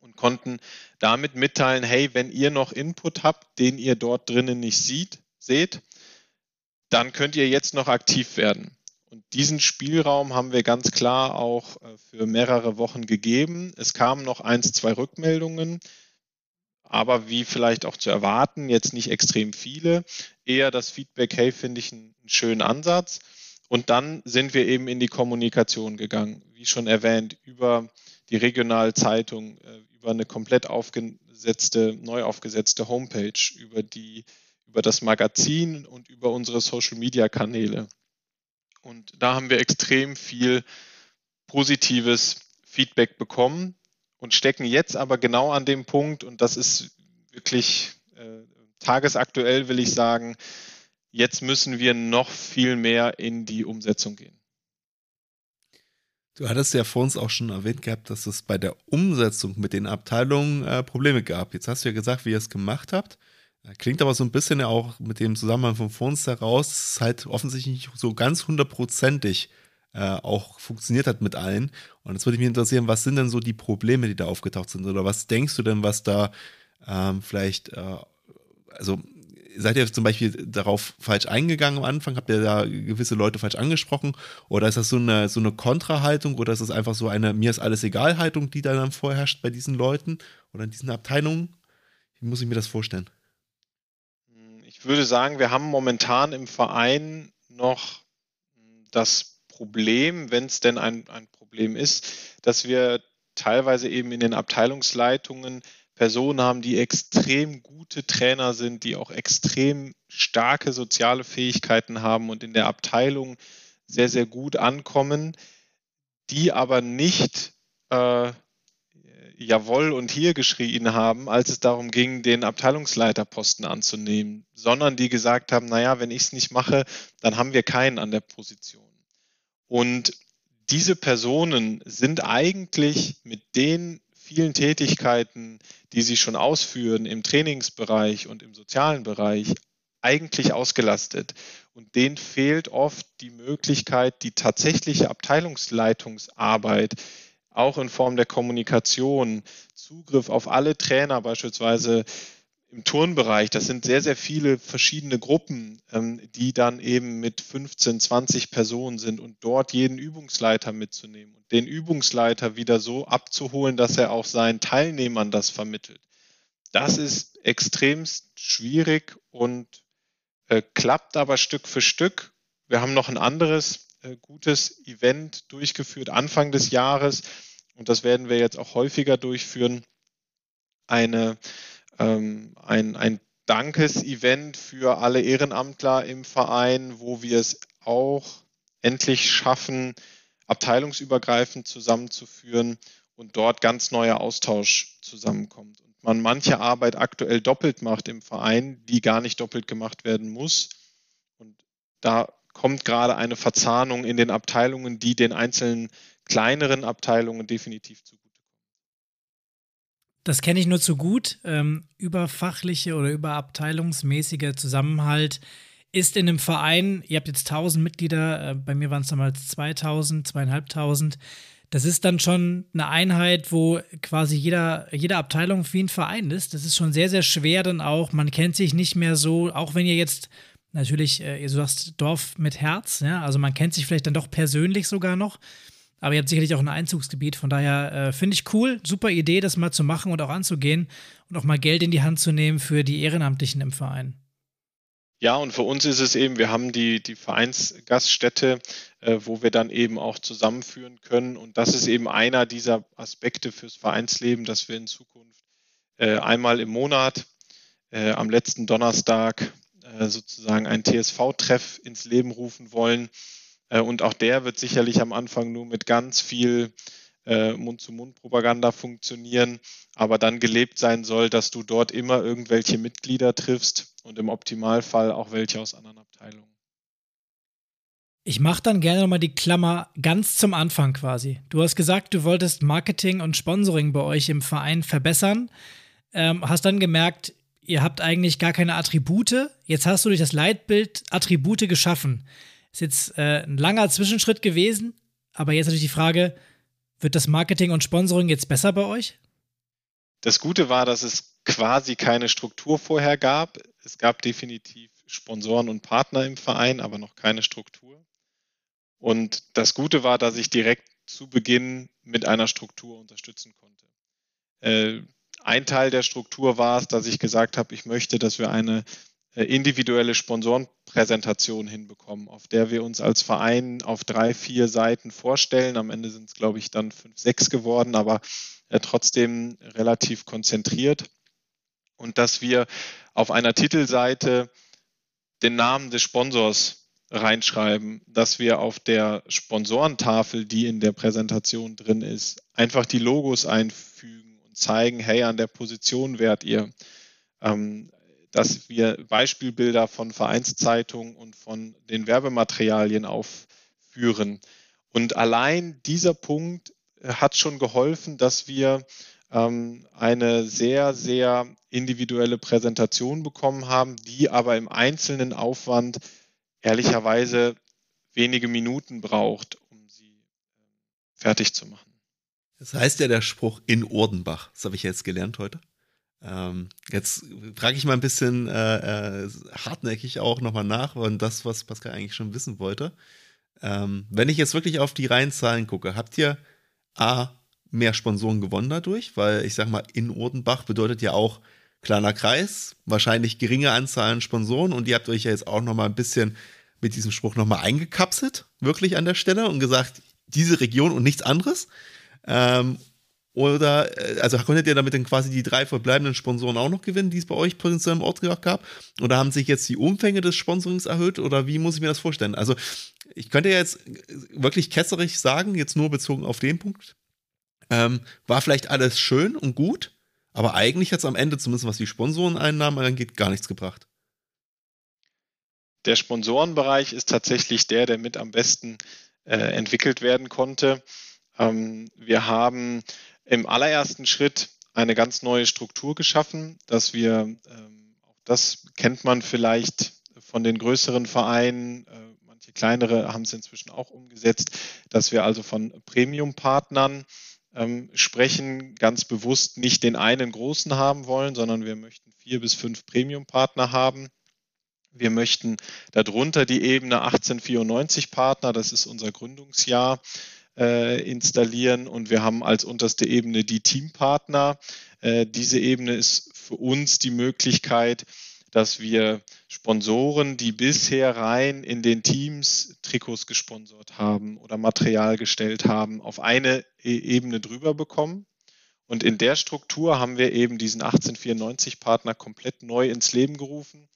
und konnten damit mitteilen, hey, wenn ihr noch Input habt, den ihr dort drinnen nicht sieht, seht, dann könnt ihr jetzt noch aktiv werden. Und diesen Spielraum haben wir ganz klar auch äh, für mehrere Wochen gegeben. Es kamen noch eins, zwei Rückmeldungen, aber wie vielleicht auch zu erwarten, jetzt nicht extrem viele. Eher das Feedback, hey, finde ich einen schönen Ansatz. Und dann sind wir eben in die Kommunikation gegangen, wie schon erwähnt, über die Regionalzeitung, äh, über eine komplett aufgesetzte, neu aufgesetzte Homepage, über die, über das Magazin und über unsere Social Media Kanäle. Und da haben wir extrem viel positives Feedback bekommen und stecken jetzt aber genau an dem Punkt, und das ist wirklich äh, tagesaktuell, will ich sagen, jetzt müssen wir noch viel mehr in die Umsetzung gehen. Du hattest ja vor uns auch schon erwähnt gehabt, dass es bei der Umsetzung mit den Abteilungen äh, Probleme gab. Jetzt hast du ja gesagt, wie ihr es gemacht habt. Klingt aber so ein bisschen ja auch mit dem Zusammenhang von uns heraus, dass es halt offensichtlich nicht so ganz hundertprozentig äh, auch funktioniert hat mit allen. Und jetzt würde mich interessieren, was sind denn so die Probleme, die da aufgetaucht sind? Oder was denkst du denn, was da ähm, vielleicht, äh, also seid ihr zum Beispiel darauf falsch eingegangen am Anfang? Habt ihr da gewisse Leute falsch angesprochen? Oder ist das so eine, so eine Kontrahaltung oder ist das einfach so eine Mir ist alles egal Haltung, die da dann vorherrscht bei diesen Leuten oder in diesen Abteilungen? Wie muss ich mir das vorstellen? Ich würde sagen, wir haben momentan im Verein noch das Problem, wenn es denn ein, ein Problem ist, dass wir teilweise eben in den Abteilungsleitungen Personen haben, die extrem gute Trainer sind, die auch extrem starke soziale Fähigkeiten haben und in der Abteilung sehr, sehr gut ankommen, die aber nicht äh, Jawohl und hier geschrien haben, als es darum ging, den Abteilungsleiterposten anzunehmen, sondern die gesagt haben, naja, wenn ich es nicht mache, dann haben wir keinen an der Position. Und diese Personen sind eigentlich mit den vielen Tätigkeiten, die sie schon ausführen im Trainingsbereich und im sozialen Bereich, eigentlich ausgelastet. Und denen fehlt oft die Möglichkeit, die tatsächliche Abteilungsleitungsarbeit auch in Form der Kommunikation, Zugriff auf alle Trainer beispielsweise im Turnbereich, das sind sehr, sehr viele verschiedene Gruppen, ähm, die dann eben mit 15, 20 Personen sind und dort jeden Übungsleiter mitzunehmen und den Übungsleiter wieder so abzuholen, dass er auch seinen Teilnehmern das vermittelt. Das ist extremst schwierig und äh, klappt aber Stück für Stück. Wir haben noch ein anderes äh, gutes Event durchgeführt Anfang des Jahres und das werden wir jetzt auch häufiger durchführen. Eine ähm, ein, ein Dankesevent für alle Ehrenamtler im Verein, wo wir es auch endlich schaffen, abteilungsübergreifend zusammenzuführen und dort ganz neuer Austausch zusammenkommt. Und man manche Arbeit aktuell doppelt macht im Verein, die gar nicht doppelt gemacht werden muss. Und da kommt gerade eine Verzahnung in den Abteilungen, die den einzelnen kleineren Abteilungen definitiv zugute das kenne ich nur zu gut. Ähm, überfachliche oder überabteilungsmäßiger Zusammenhalt ist in einem Verein, ihr habt jetzt 1000 Mitglieder, äh, bei mir waren es damals 2000, zweieinhalbtausend. Das ist dann schon eine Einheit, wo quasi jeder, jede Abteilung wie ein Verein ist. Das ist schon sehr, sehr schwer dann auch. Man kennt sich nicht mehr so, auch wenn ihr jetzt natürlich, äh, ihr sagst Dorf mit Herz, ja, also man kennt sich vielleicht dann doch persönlich sogar noch. Aber ihr habt sicherlich auch ein Einzugsgebiet. Von daher äh, finde ich cool, super Idee, das mal zu machen und auch anzugehen und auch mal Geld in die Hand zu nehmen für die Ehrenamtlichen im Verein. Ja, und für uns ist es eben, wir haben die, die Vereinsgaststätte, äh, wo wir dann eben auch zusammenführen können. Und das ist eben einer dieser Aspekte fürs Vereinsleben, dass wir in Zukunft äh, einmal im Monat äh, am letzten Donnerstag sozusagen ein TSV-Treff ins Leben rufen wollen äh, und auch der wird sicherlich am Anfang nur mit ganz viel äh, Mund-zu-Mund-Propaganda funktionieren, aber dann gelebt sein soll, dass du dort immer irgendwelche Mitglieder triffst und im Optimalfall auch welche aus anderen Abteilungen. Ich mache dann gerne nochmal die Klammer ganz zum Anfang quasi. Du hast gesagt, du wolltest Marketing und Sponsoring bei euch im Verein verbessern. Ähm, hast dann gemerkt, ihr habt eigentlich gar keine Attribute. Jetzt hast du durch das Leitbild Attribute geschaffen. Ist jetzt äh, ein langer Zwischenschritt gewesen, aber jetzt natürlich die Frage, wird das Marketing und Sponsoring jetzt besser bei euch? Das Gute war, dass es quasi keine Struktur vorher gab. Es gab definitiv Sponsoren und Partner im Verein, aber noch keine Struktur. Und das Gute war, dass ich direkt zu Beginn mit einer Struktur unterstützen konnte. Äh, ein Teil der Struktur war es, dass ich gesagt habe, ich möchte, dass wir eine äh, individuelle Sponsorenpräsentation hinbekommen, auf der wir uns als Verein auf drei, vier Seiten vorstellen. Am Ende sind es, glaube ich, dann fünf, sechs geworden, aber äh, trotzdem relativ konzentriert. Und dass wir auf einer Titelseite den Namen des Sponsors reinschreiben, dass wir auf der Sponsorentafel, die in der Präsentation drin ist, einfach die Logos einfügen zeigen, hey, an der Position wärt ihr. Ähm, dass wir Beispielbilder von Vereinszeitungen und von den Werbematerialien aufführen. Und allein dieser Punkt hat schon geholfen, dass wir ähm, eine sehr, sehr individuelle Präsentation bekommen haben, die aber im einzelnen Aufwand ehrlicherweise wenige Minuten braucht, um sie ähm, fertig zu machen. Das heißt ja der Spruch in Ordenbach. Das habe ich jetzt gelernt heute. Ähm, jetzt frage ich mal ein bisschen äh, äh, hartnäckig auch nochmal nach, und das, was Pascal eigentlich schon wissen wollte. Ähm, wenn ich jetzt wirklich auf die Reihenzahlen gucke, habt ihr A, mehr Sponsoren gewonnen dadurch? Weil ich sag mal, in Odenbach bedeutet ja auch kleiner Kreis, wahrscheinlich geringe Anzahl an Sponsoren und ihr habt euch ja jetzt auch nochmal ein bisschen mit diesem Spruch nochmal eingekapselt, wirklich an der Stelle und gesagt, diese Region und nichts anderes. Ähm, oder, äh, also konntet ihr damit dann quasi die drei verbleibenden Sponsoren auch noch gewinnen, die es bei euch potenziell im Ort gab? Oder haben sich jetzt die Umfänge des Sponsorings erhöht? Oder wie muss ich mir das vorstellen? Also, ich könnte jetzt wirklich kesserig sagen, jetzt nur bezogen auf den Punkt, ähm, war vielleicht alles schön und gut, aber eigentlich hat es am Ende, zumindest was die Sponsoreneinnahmen angeht, gar nichts gebracht. Der Sponsorenbereich ist tatsächlich der, der mit am besten äh, entwickelt werden konnte. Ähm, wir haben im allerersten Schritt eine ganz neue Struktur geschaffen, dass wir, ähm, auch das kennt man vielleicht von den größeren Vereinen, äh, manche kleinere haben es inzwischen auch umgesetzt, dass wir also von Premium-Partnern ähm, sprechen, ganz bewusst nicht den einen großen haben wollen, sondern wir möchten vier bis fünf Premium-Partner haben. Wir möchten darunter die Ebene 1894 Partner, das ist unser Gründungsjahr äh, installieren und wir haben als unterste Ebene die Teampartner. Äh, diese Ebene ist für uns die Möglichkeit, dass wir Sponsoren, die bisher rein in den Teams Trikots gesponsert haben oder Material gestellt haben, auf eine e Ebene drüber bekommen. Und in der Struktur haben wir eben diesen 1894 Partner komplett neu ins Leben gerufen.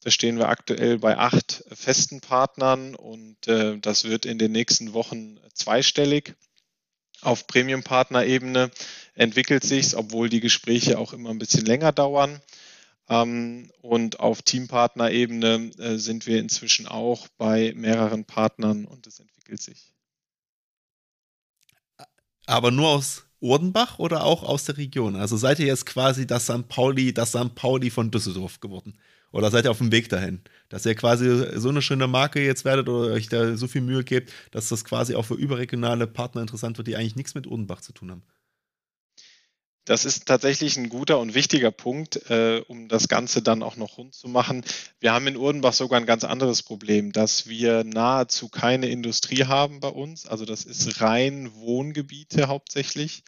Da stehen wir aktuell bei acht festen Partnern und äh, das wird in den nächsten Wochen zweistellig. Auf Premium-Partner-Ebene entwickelt sich obwohl die Gespräche auch immer ein bisschen länger dauern. Ähm, und auf Teampartner-Ebene äh, sind wir inzwischen auch bei mehreren Partnern und es entwickelt sich. Aber nur aus Urdenbach oder auch aus der Region? Also seid ihr jetzt quasi das St. Pauli, das St. Pauli von Düsseldorf geworden? Oder seid ihr auf dem Weg dahin? Dass ihr quasi so eine schöne Marke jetzt werdet oder euch da so viel Mühe gebt, dass das quasi auch für überregionale Partner interessant wird, die eigentlich nichts mit Odenbach zu tun haben? Das ist tatsächlich ein guter und wichtiger Punkt, äh, um das Ganze dann auch noch rund zu machen. Wir haben in Urdenbach sogar ein ganz anderes Problem, dass wir nahezu keine Industrie haben bei uns. Also das ist rein Wohngebiete hauptsächlich.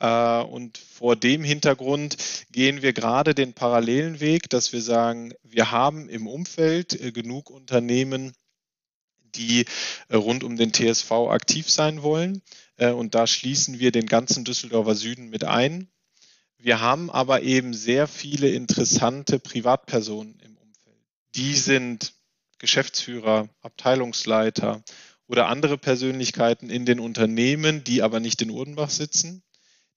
Äh, und vor dem Hintergrund gehen wir gerade den parallelen Weg, dass wir sagen, wir haben im Umfeld äh, genug Unternehmen, die äh, rund um den TSV aktiv sein wollen. Und da schließen wir den ganzen Düsseldorfer Süden mit ein. Wir haben aber eben sehr viele interessante Privatpersonen im Umfeld. Die sind Geschäftsführer, Abteilungsleiter oder andere Persönlichkeiten in den Unternehmen, die aber nicht in Urdenbach sitzen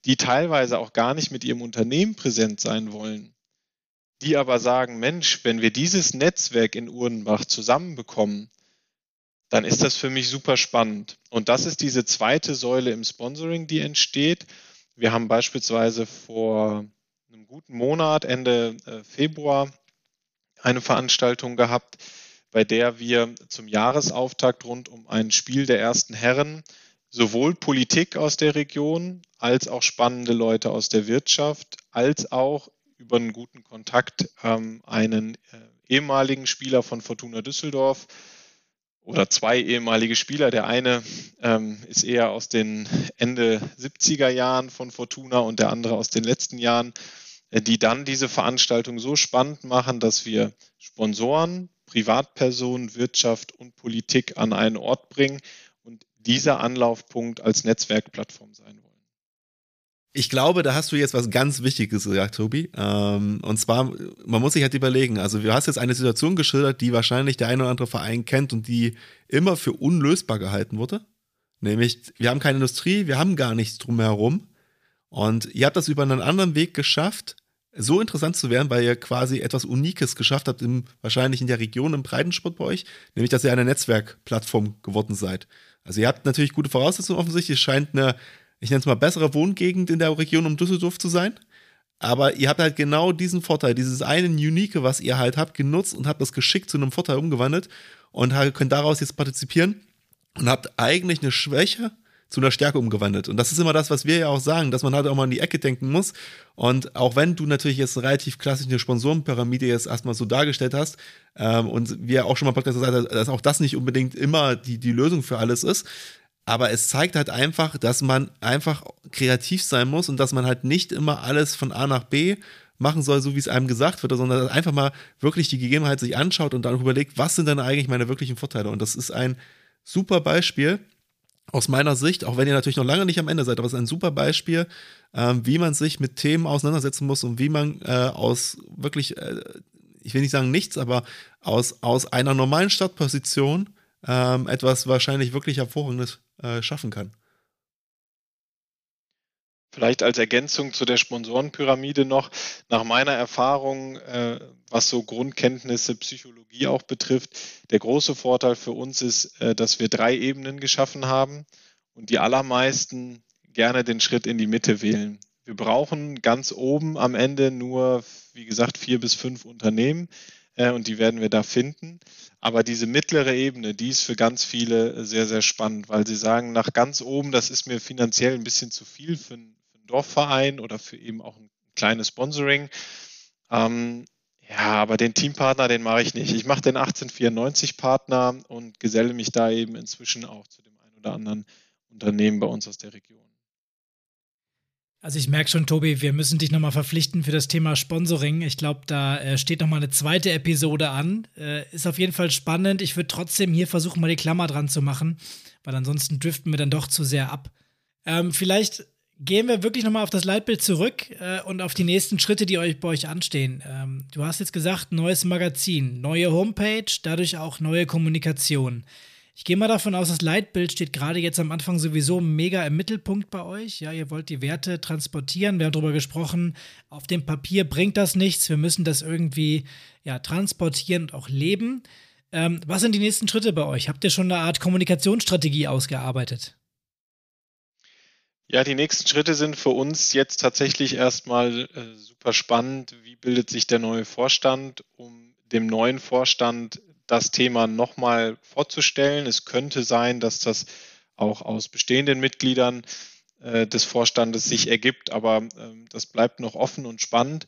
die teilweise auch gar nicht mit ihrem Unternehmen präsent sein wollen, die aber sagen, Mensch, wenn wir dieses Netzwerk in Urdenbach zusammenbekommen, dann ist das für mich super spannend. Und das ist diese zweite Säule im Sponsoring, die entsteht. Wir haben beispielsweise vor einem guten Monat, Ende äh, Februar, eine Veranstaltung gehabt, bei der wir zum Jahresauftakt rund um ein Spiel der ersten Herren sowohl Politik aus der Region als auch spannende Leute aus der Wirtschaft, als auch über einen guten Kontakt ähm, einen äh, ehemaligen Spieler von Fortuna Düsseldorf oder zwei ehemalige Spieler. Der eine ähm, ist eher aus den Ende 70er Jahren von Fortuna und der andere aus den letzten Jahren, äh, die dann diese Veranstaltung so spannend machen, dass wir Sponsoren, Privatpersonen, Wirtschaft und Politik an einen Ort bringen, dieser Anlaufpunkt als Netzwerkplattform sein wollen. Ich glaube, da hast du jetzt was ganz Wichtiges gesagt, Tobi. Ähm, und zwar, man muss sich halt überlegen, also du hast jetzt eine Situation geschildert, die wahrscheinlich der eine oder andere Verein kennt und die immer für unlösbar gehalten wurde. Nämlich, wir haben keine Industrie, wir haben gar nichts drumherum. Und ihr habt das über einen anderen Weg geschafft, so interessant zu werden, weil ihr quasi etwas Unikes geschafft habt, im, wahrscheinlich in der Region im Breitensport bei euch, nämlich dass ihr eine Netzwerkplattform geworden seid. Also ihr habt natürlich gute Voraussetzungen offensichtlich, es scheint eine ich nenne es mal, bessere Wohngegend in der Region um Düsseldorf zu sein. Aber ihr habt halt genau diesen Vorteil, dieses eine Unique, was ihr halt habt, genutzt und habt das geschickt zu einem Vorteil umgewandelt und könnt daraus jetzt partizipieren und habt eigentlich eine Schwäche zu einer Stärke umgewandelt. Und das ist immer das, was wir ja auch sagen, dass man halt auch mal in die Ecke denken muss. Und auch wenn du natürlich jetzt eine relativ klassische Sponsorenpyramide jetzt erstmal so dargestellt hast, ähm, und wir auch schon mal Podcast gesagt haben, dass auch das nicht unbedingt immer die, die Lösung für alles ist, aber es zeigt halt einfach, dass man einfach kreativ sein muss und dass man halt nicht immer alles von A nach B machen soll, so wie es einem gesagt wird, sondern einfach mal wirklich die Gegebenheit sich anschaut und dann überlegt, was sind denn eigentlich meine wirklichen Vorteile? Und das ist ein super Beispiel aus meiner Sicht, auch wenn ihr natürlich noch lange nicht am Ende seid, aber es ist ein super Beispiel, ähm, wie man sich mit Themen auseinandersetzen muss und wie man äh, aus wirklich, äh, ich will nicht sagen nichts, aber aus, aus einer normalen Startposition ähm, etwas wahrscheinlich wirklich Hervorragendes äh, schaffen kann. Vielleicht als Ergänzung zu der Sponsorenpyramide noch, nach meiner Erfahrung, äh, was so Grundkenntnisse Psychologie auch betrifft, der große Vorteil für uns ist, äh, dass wir drei Ebenen geschaffen haben und die allermeisten gerne den Schritt in die Mitte wählen. Wir brauchen ganz oben am Ende nur, wie gesagt, vier bis fünf Unternehmen äh, und die werden wir da finden. Aber diese mittlere Ebene, die ist für ganz viele sehr, sehr spannend, weil sie sagen, nach ganz oben, das ist mir finanziell ein bisschen zu viel für, Dorfverein oder für eben auch ein kleines Sponsoring. Ähm, ja, aber den Teampartner, den mache ich nicht. Ich mache den 1894-Partner und geselle mich da eben inzwischen auch zu dem einen oder anderen Unternehmen bei uns aus der Region. Also ich merke schon, Tobi, wir müssen dich nochmal verpflichten für das Thema Sponsoring. Ich glaube, da äh, steht nochmal eine zweite Episode an. Äh, ist auf jeden Fall spannend. Ich würde trotzdem hier versuchen, mal die Klammer dran zu machen, weil ansonsten driften wir dann doch zu sehr ab. Ähm, vielleicht gehen wir wirklich nochmal auf das Leitbild zurück äh, und auf die nächsten Schritte, die euch bei euch anstehen. Ähm, du hast jetzt gesagt, neues Magazin, neue Homepage, dadurch auch neue Kommunikation. Ich gehe mal davon aus, das Leitbild steht gerade jetzt am Anfang sowieso mega im Mittelpunkt bei euch. Ja, ihr wollt die Werte transportieren. Wir haben darüber gesprochen. Auf dem Papier bringt das nichts. Wir müssen das irgendwie ja, transportieren und auch leben. Ähm, was sind die nächsten Schritte bei euch? Habt ihr schon eine Art Kommunikationsstrategie ausgearbeitet? Ja, die nächsten Schritte sind für uns jetzt tatsächlich erstmal äh, super spannend. Wie bildet sich der neue Vorstand, um dem neuen Vorstand das Thema nochmal vorzustellen. Es könnte sein, dass das auch aus bestehenden Mitgliedern äh, des Vorstandes sich ergibt, aber äh, das bleibt noch offen und spannend.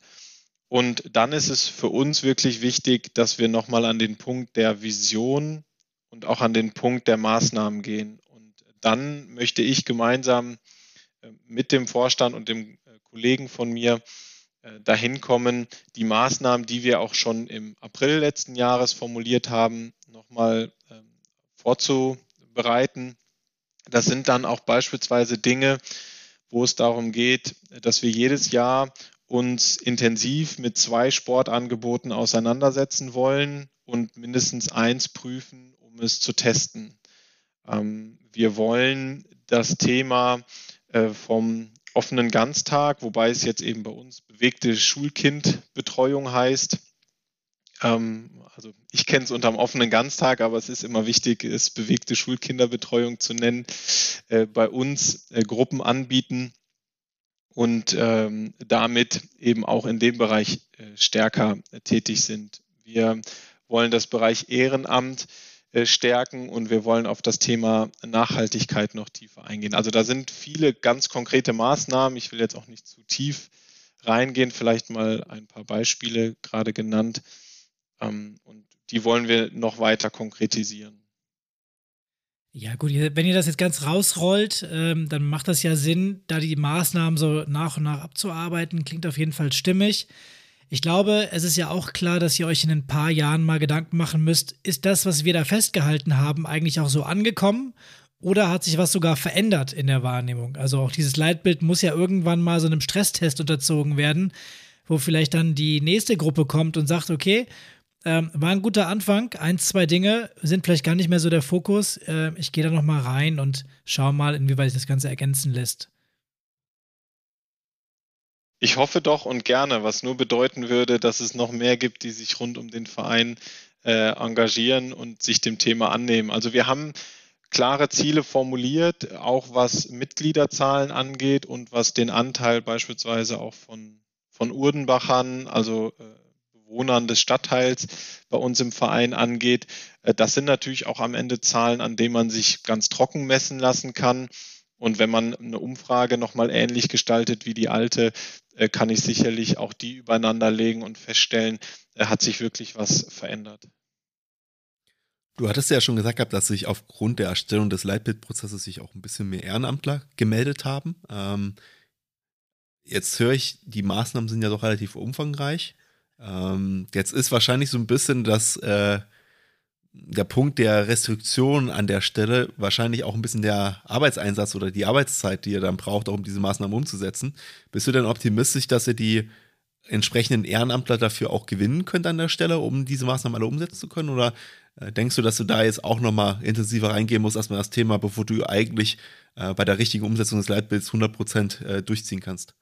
Und dann ist es für uns wirklich wichtig, dass wir nochmal an den Punkt der Vision und auch an den Punkt der Maßnahmen gehen. Und dann möchte ich gemeinsam mit dem Vorstand und dem äh, Kollegen von mir äh, dahin kommen, die Maßnahmen, die wir auch schon im April letzten Jahres formuliert haben, nochmal ähm, vorzubereiten. Das sind dann auch beispielsweise Dinge, wo es darum geht, dass wir jedes Jahr uns intensiv mit zwei Sportangeboten auseinandersetzen wollen und mindestens eins prüfen, um es zu testen. Ähm, wir wollen das Thema äh, vom offenen Ganztag, wobei es jetzt eben bei uns bewegte Schulkindbetreuung heißt. Ähm, also ich kenne es unter dem offenen Ganztag, aber es ist immer wichtig, es bewegte Schulkinderbetreuung zu nennen. Äh, bei uns äh, Gruppen anbieten und ähm, damit eben auch in dem Bereich äh, stärker tätig sind. Wir wollen das Bereich Ehrenamt äh, stärken und wir wollen auf das Thema Nachhaltigkeit noch tiefer eingehen. Also da sind viele ganz konkrete Maßnahmen. Ich will jetzt auch nicht zu tief reingehen, vielleicht mal ein paar Beispiele gerade genannt. Ähm, und die wollen wir noch weiter konkretisieren. Ja, gut, wenn ihr das jetzt ganz rausrollt, ähm, dann macht das ja Sinn, da die Maßnahmen so nach und nach abzuarbeiten. Klingt auf jeden Fall stimmig. Ich glaube, es ist ja auch klar, dass ihr euch in ein paar Jahren mal Gedanken machen müsst, ist das, was wir da festgehalten haben, eigentlich auch so angekommen? Oder hat sich was sogar verändert in der Wahrnehmung? Also auch dieses Leitbild muss ja irgendwann mal so einem Stresstest unterzogen werden, wo vielleicht dann die nächste Gruppe kommt und sagt, okay, ähm, war ein guter Anfang, eins, zwei Dinge sind vielleicht gar nicht mehr so der Fokus. Äh, ich gehe da noch mal rein und schaue mal, inwieweit sich das Ganze ergänzen lässt. Ich hoffe doch und gerne, was nur bedeuten würde, dass es noch mehr gibt, die sich rund um den Verein äh, engagieren und sich dem Thema annehmen. Also wir haben klare Ziele formuliert, auch was Mitgliederzahlen angeht und was den Anteil beispielsweise auch von, von Urdenbachern, also äh, Bewohnern des Stadtteils bei uns im Verein angeht. Äh, das sind natürlich auch am Ende Zahlen, an denen man sich ganz trocken messen lassen kann. Und wenn man eine Umfrage nochmal ähnlich gestaltet wie die alte, äh, kann ich sicherlich auch die übereinander legen und feststellen, äh, hat sich wirklich was verändert. Du hattest ja schon gesagt gehabt, dass sich aufgrund der Erstellung des Leitbildprozesses sich auch ein bisschen mehr Ehrenamtler gemeldet haben. Ähm, jetzt höre ich, die Maßnahmen sind ja doch relativ umfangreich. Ähm, jetzt ist wahrscheinlich so ein bisschen das äh, der Punkt der Restriktion an der Stelle wahrscheinlich auch ein bisschen der Arbeitseinsatz oder die Arbeitszeit, die ihr dann braucht, auch um diese Maßnahmen umzusetzen. Bist du denn optimistisch, dass ihr die entsprechenden Ehrenamtler dafür auch gewinnen könnt an der Stelle, um diese Maßnahmen alle umsetzen zu können? Oder äh, denkst du, dass du da jetzt auch nochmal intensiver reingehen musst, erstmal das Thema, bevor du eigentlich äh, bei der richtigen Umsetzung des Leitbilds 100 Prozent äh, durchziehen kannst?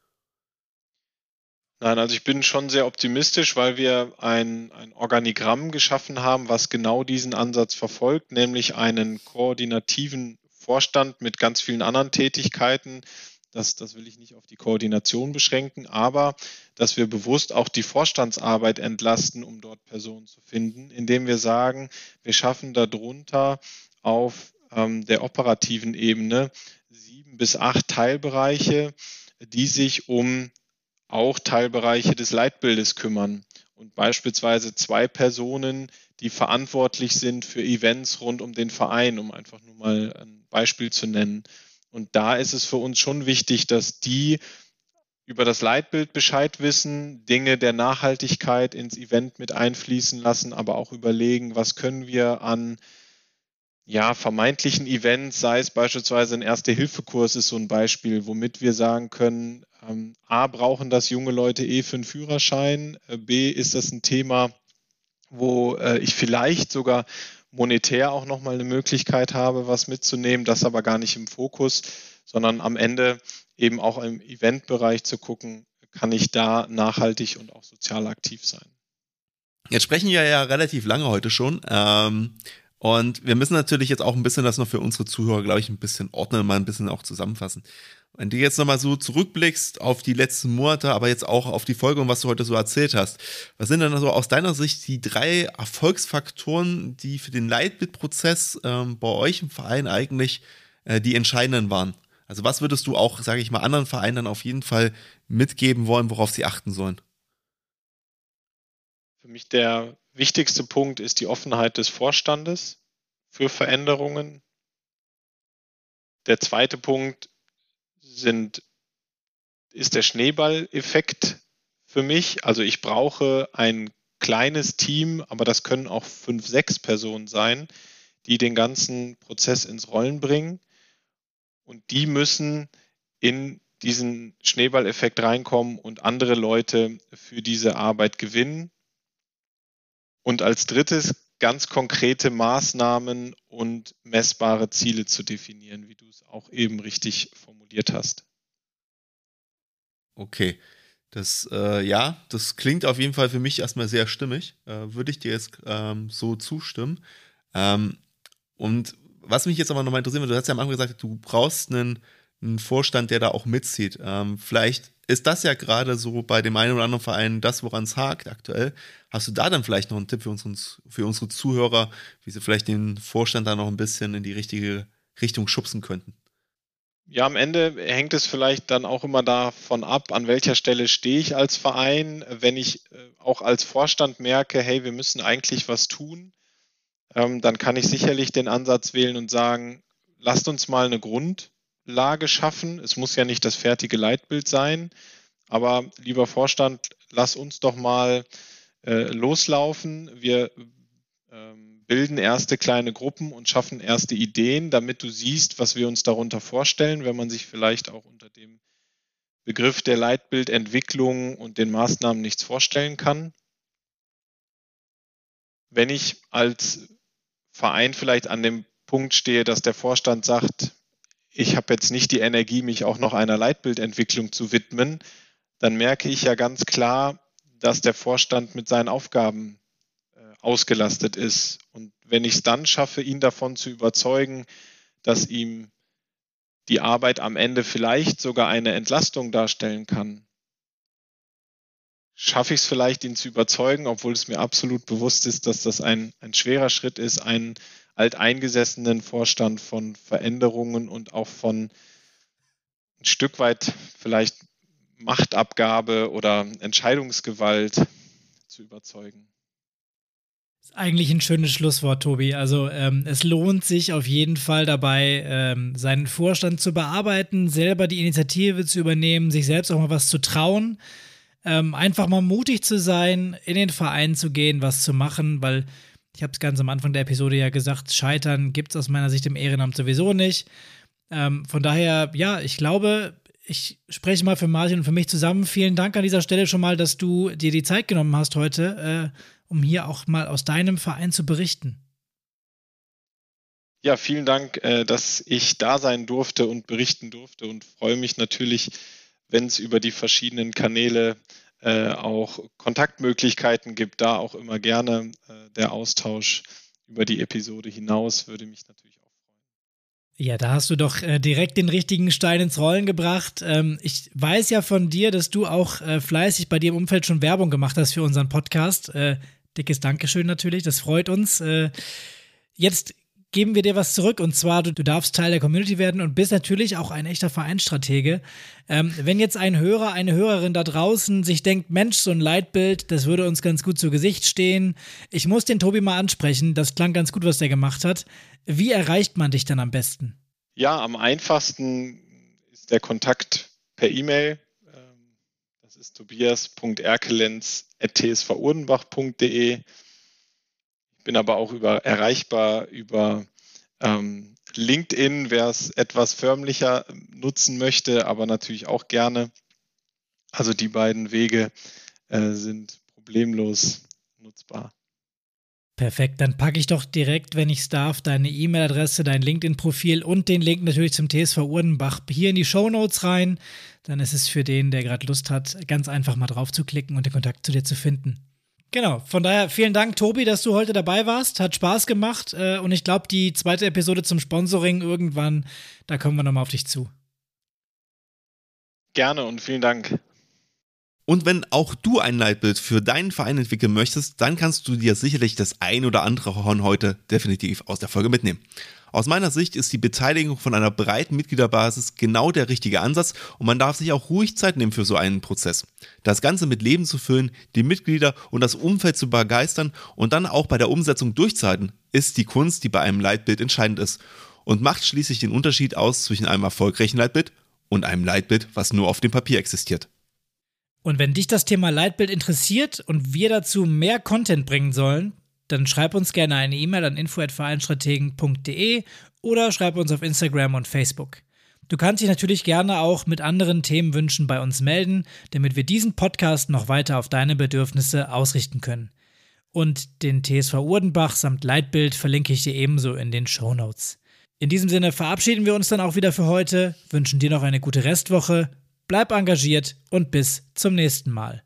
Nein, also ich bin schon sehr optimistisch, weil wir ein, ein Organigramm geschaffen haben, was genau diesen Ansatz verfolgt, nämlich einen koordinativen Vorstand mit ganz vielen anderen Tätigkeiten. Das, das will ich nicht auf die Koordination beschränken, aber dass wir bewusst auch die Vorstandsarbeit entlasten, um dort Personen zu finden, indem wir sagen, wir schaffen darunter auf ähm, der operativen Ebene sieben bis acht Teilbereiche, die sich um auch Teilbereiche des Leitbildes kümmern und beispielsweise zwei Personen, die verantwortlich sind für Events rund um den Verein, um einfach nur mal ein Beispiel zu nennen. Und da ist es für uns schon wichtig, dass die über das Leitbild Bescheid wissen, Dinge der Nachhaltigkeit ins Event mit einfließen lassen, aber auch überlegen, was können wir an ja, vermeintlichen Events, sei es beispielsweise ein Erste-Hilfe-Kurs ist so ein Beispiel, womit wir sagen können, ähm, A, brauchen das junge Leute eh für einen Führerschein, äh, B, ist das ein Thema, wo äh, ich vielleicht sogar monetär auch nochmal eine Möglichkeit habe, was mitzunehmen, das aber gar nicht im Fokus, sondern am Ende eben auch im Eventbereich zu gucken, kann ich da nachhaltig und auch sozial aktiv sein. Jetzt sprechen wir ja relativ lange heute schon. Ähm, und wir müssen natürlich jetzt auch ein bisschen das noch für unsere Zuhörer, glaube ich, ein bisschen ordnen, mal ein bisschen auch zusammenfassen. Wenn du jetzt nochmal so zurückblickst auf die letzten Monate, aber jetzt auch auf die Folge und was du heute so erzählt hast, was sind denn also aus deiner Sicht die drei Erfolgsfaktoren, die für den Leitbildprozess ähm, bei euch im Verein eigentlich äh, die entscheidenden waren? Also was würdest du auch, sage ich mal, anderen Vereinen dann auf jeden Fall mitgeben wollen, worauf sie achten sollen? Für mich der wichtigste Punkt ist die Offenheit des Vorstandes für Veränderungen. Der zweite Punkt sind, ist der Schneeballeffekt für mich. Also ich brauche ein kleines Team, aber das können auch fünf, sechs Personen sein, die den ganzen Prozess ins Rollen bringen. Und die müssen in diesen Schneeballeffekt reinkommen und andere Leute für diese Arbeit gewinnen. Und als drittes ganz konkrete Maßnahmen und messbare Ziele zu definieren, wie du es auch eben richtig formuliert hast. Okay. Das, äh, ja, das klingt auf jeden Fall für mich erstmal sehr stimmig. Äh, Würde ich dir jetzt ähm, so zustimmen. Ähm, und was mich jetzt aber nochmal interessiert, du hast ja am Anfang gesagt, du brauchst einen, einen Vorstand, der da auch mitzieht. Ähm, vielleicht ist das ja gerade so bei dem einen oder anderen Verein das, woran es hakt aktuell. Hast du da dann vielleicht noch einen Tipp für, uns, für unsere Zuhörer, wie sie vielleicht den Vorstand da noch ein bisschen in die richtige Richtung schubsen könnten? Ja, am Ende hängt es vielleicht dann auch immer davon ab, an welcher Stelle stehe ich als Verein. Wenn ich äh, auch als Vorstand merke, hey, wir müssen eigentlich was tun, ähm, dann kann ich sicherlich den Ansatz wählen und sagen, lasst uns mal eine Grund, Lage schaffen. Es muss ja nicht das fertige Leitbild sein, aber lieber Vorstand, lass uns doch mal äh, loslaufen. Wir ähm, bilden erste kleine Gruppen und schaffen erste Ideen, damit du siehst, was wir uns darunter vorstellen, wenn man sich vielleicht auch unter dem Begriff der Leitbildentwicklung und den Maßnahmen nichts vorstellen kann. Wenn ich als Verein vielleicht an dem Punkt stehe, dass der Vorstand sagt, ich habe jetzt nicht die Energie, mich auch noch einer Leitbildentwicklung zu widmen, dann merke ich ja ganz klar, dass der Vorstand mit seinen Aufgaben äh, ausgelastet ist. Und wenn ich es dann schaffe, ihn davon zu überzeugen, dass ihm die Arbeit am Ende vielleicht sogar eine Entlastung darstellen kann, schaffe ich es vielleicht, ihn zu überzeugen, obwohl es mir absolut bewusst ist, dass das ein, ein schwerer Schritt ist, einen alteingesessenen Vorstand von Veränderungen und auch von ein Stück weit vielleicht Machtabgabe oder Entscheidungsgewalt zu überzeugen. Das ist eigentlich ein schönes Schlusswort, Tobi. Also ähm, es lohnt sich auf jeden Fall dabei, ähm, seinen Vorstand zu bearbeiten, selber die Initiative zu übernehmen, sich selbst auch mal was zu trauen, ähm, einfach mal mutig zu sein, in den Verein zu gehen, was zu machen, weil ich habe es ganz am Anfang der Episode ja gesagt, Scheitern gibt es aus meiner Sicht im Ehrenamt sowieso nicht. Ähm, von daher, ja, ich glaube, ich spreche mal für Martin und für mich zusammen. Vielen Dank an dieser Stelle schon mal, dass du dir die Zeit genommen hast heute, äh, um hier auch mal aus deinem Verein zu berichten. Ja, vielen Dank, äh, dass ich da sein durfte und berichten durfte und freue mich natürlich, wenn es über die verschiedenen Kanäle äh, auch Kontaktmöglichkeiten gibt, da auch immer gerne äh, der Austausch über die Episode hinaus würde mich natürlich auch ja, da hast du doch äh, direkt den richtigen Stein ins Rollen gebracht. Ähm, ich weiß ja von dir, dass du auch äh, fleißig bei dir im Umfeld schon Werbung gemacht hast für unseren Podcast. Äh, dickes Dankeschön natürlich, das freut uns. Jetzt geben wir dir was zurück und zwar, du, du, darfst Teil der Community werden und bist natürlich auch ein echter Vereinsstratege. Ähm, wenn jetzt ein Hörer, eine Hörerin da draußen sich denkt, Mensch, so ein Leitbild, das würde uns ganz gut zu Gesicht stehen. Ich muss den Tobi mal ansprechen, das klang ganz gut, was der gemacht hat. Wie erreicht man dich dann am besten? Ja, am einfachsten ist der Kontakt per E-Mail. Ähm, das ist tobias.erkelenz.tsvurdenbach.de. Bin aber auch über, erreichbar über ähm, LinkedIn, wer es etwas förmlicher nutzen möchte, aber natürlich auch gerne. Also die beiden Wege äh, sind problemlos nutzbar. Perfekt, dann packe ich doch direkt, wenn ich es darf, deine E-Mail-Adresse, dein LinkedIn-Profil und den Link natürlich zum TSV Urdenbach hier in die Show Notes rein. Dann ist es für den, der gerade Lust hat, ganz einfach mal drauf zu klicken und den Kontakt zu dir zu finden. Genau, von daher vielen Dank, Tobi, dass du heute dabei warst. Hat Spaß gemacht äh, und ich glaube, die zweite Episode zum Sponsoring irgendwann, da kommen wir nochmal auf dich zu. Gerne und vielen Dank. Und wenn auch du ein Leitbild für deinen Verein entwickeln möchtest, dann kannst du dir sicherlich das ein oder andere Horn heute definitiv aus der Folge mitnehmen. Aus meiner Sicht ist die Beteiligung von einer breiten Mitgliederbasis genau der richtige Ansatz und man darf sich auch ruhig Zeit nehmen für so einen Prozess. Das Ganze mit Leben zu füllen, die Mitglieder und das Umfeld zu begeistern und dann auch bei der Umsetzung durchzuhalten, ist die Kunst, die bei einem Leitbild entscheidend ist und macht schließlich den Unterschied aus zwischen einem erfolgreichen Leitbild und einem Leitbild, was nur auf dem Papier existiert. Und wenn dich das Thema Leitbild interessiert und wir dazu mehr Content bringen sollen, dann schreib uns gerne eine E-Mail an info@vereinstrategen.de oder schreib uns auf Instagram und Facebook. Du kannst dich natürlich gerne auch mit anderen Themenwünschen bei uns melden, damit wir diesen Podcast noch weiter auf deine Bedürfnisse ausrichten können. Und den TSV Urdenbach samt Leitbild verlinke ich dir ebenso in den Show Notes. In diesem Sinne verabschieden wir uns dann auch wieder für heute, wünschen dir noch eine gute Restwoche Bleib engagiert und bis zum nächsten Mal.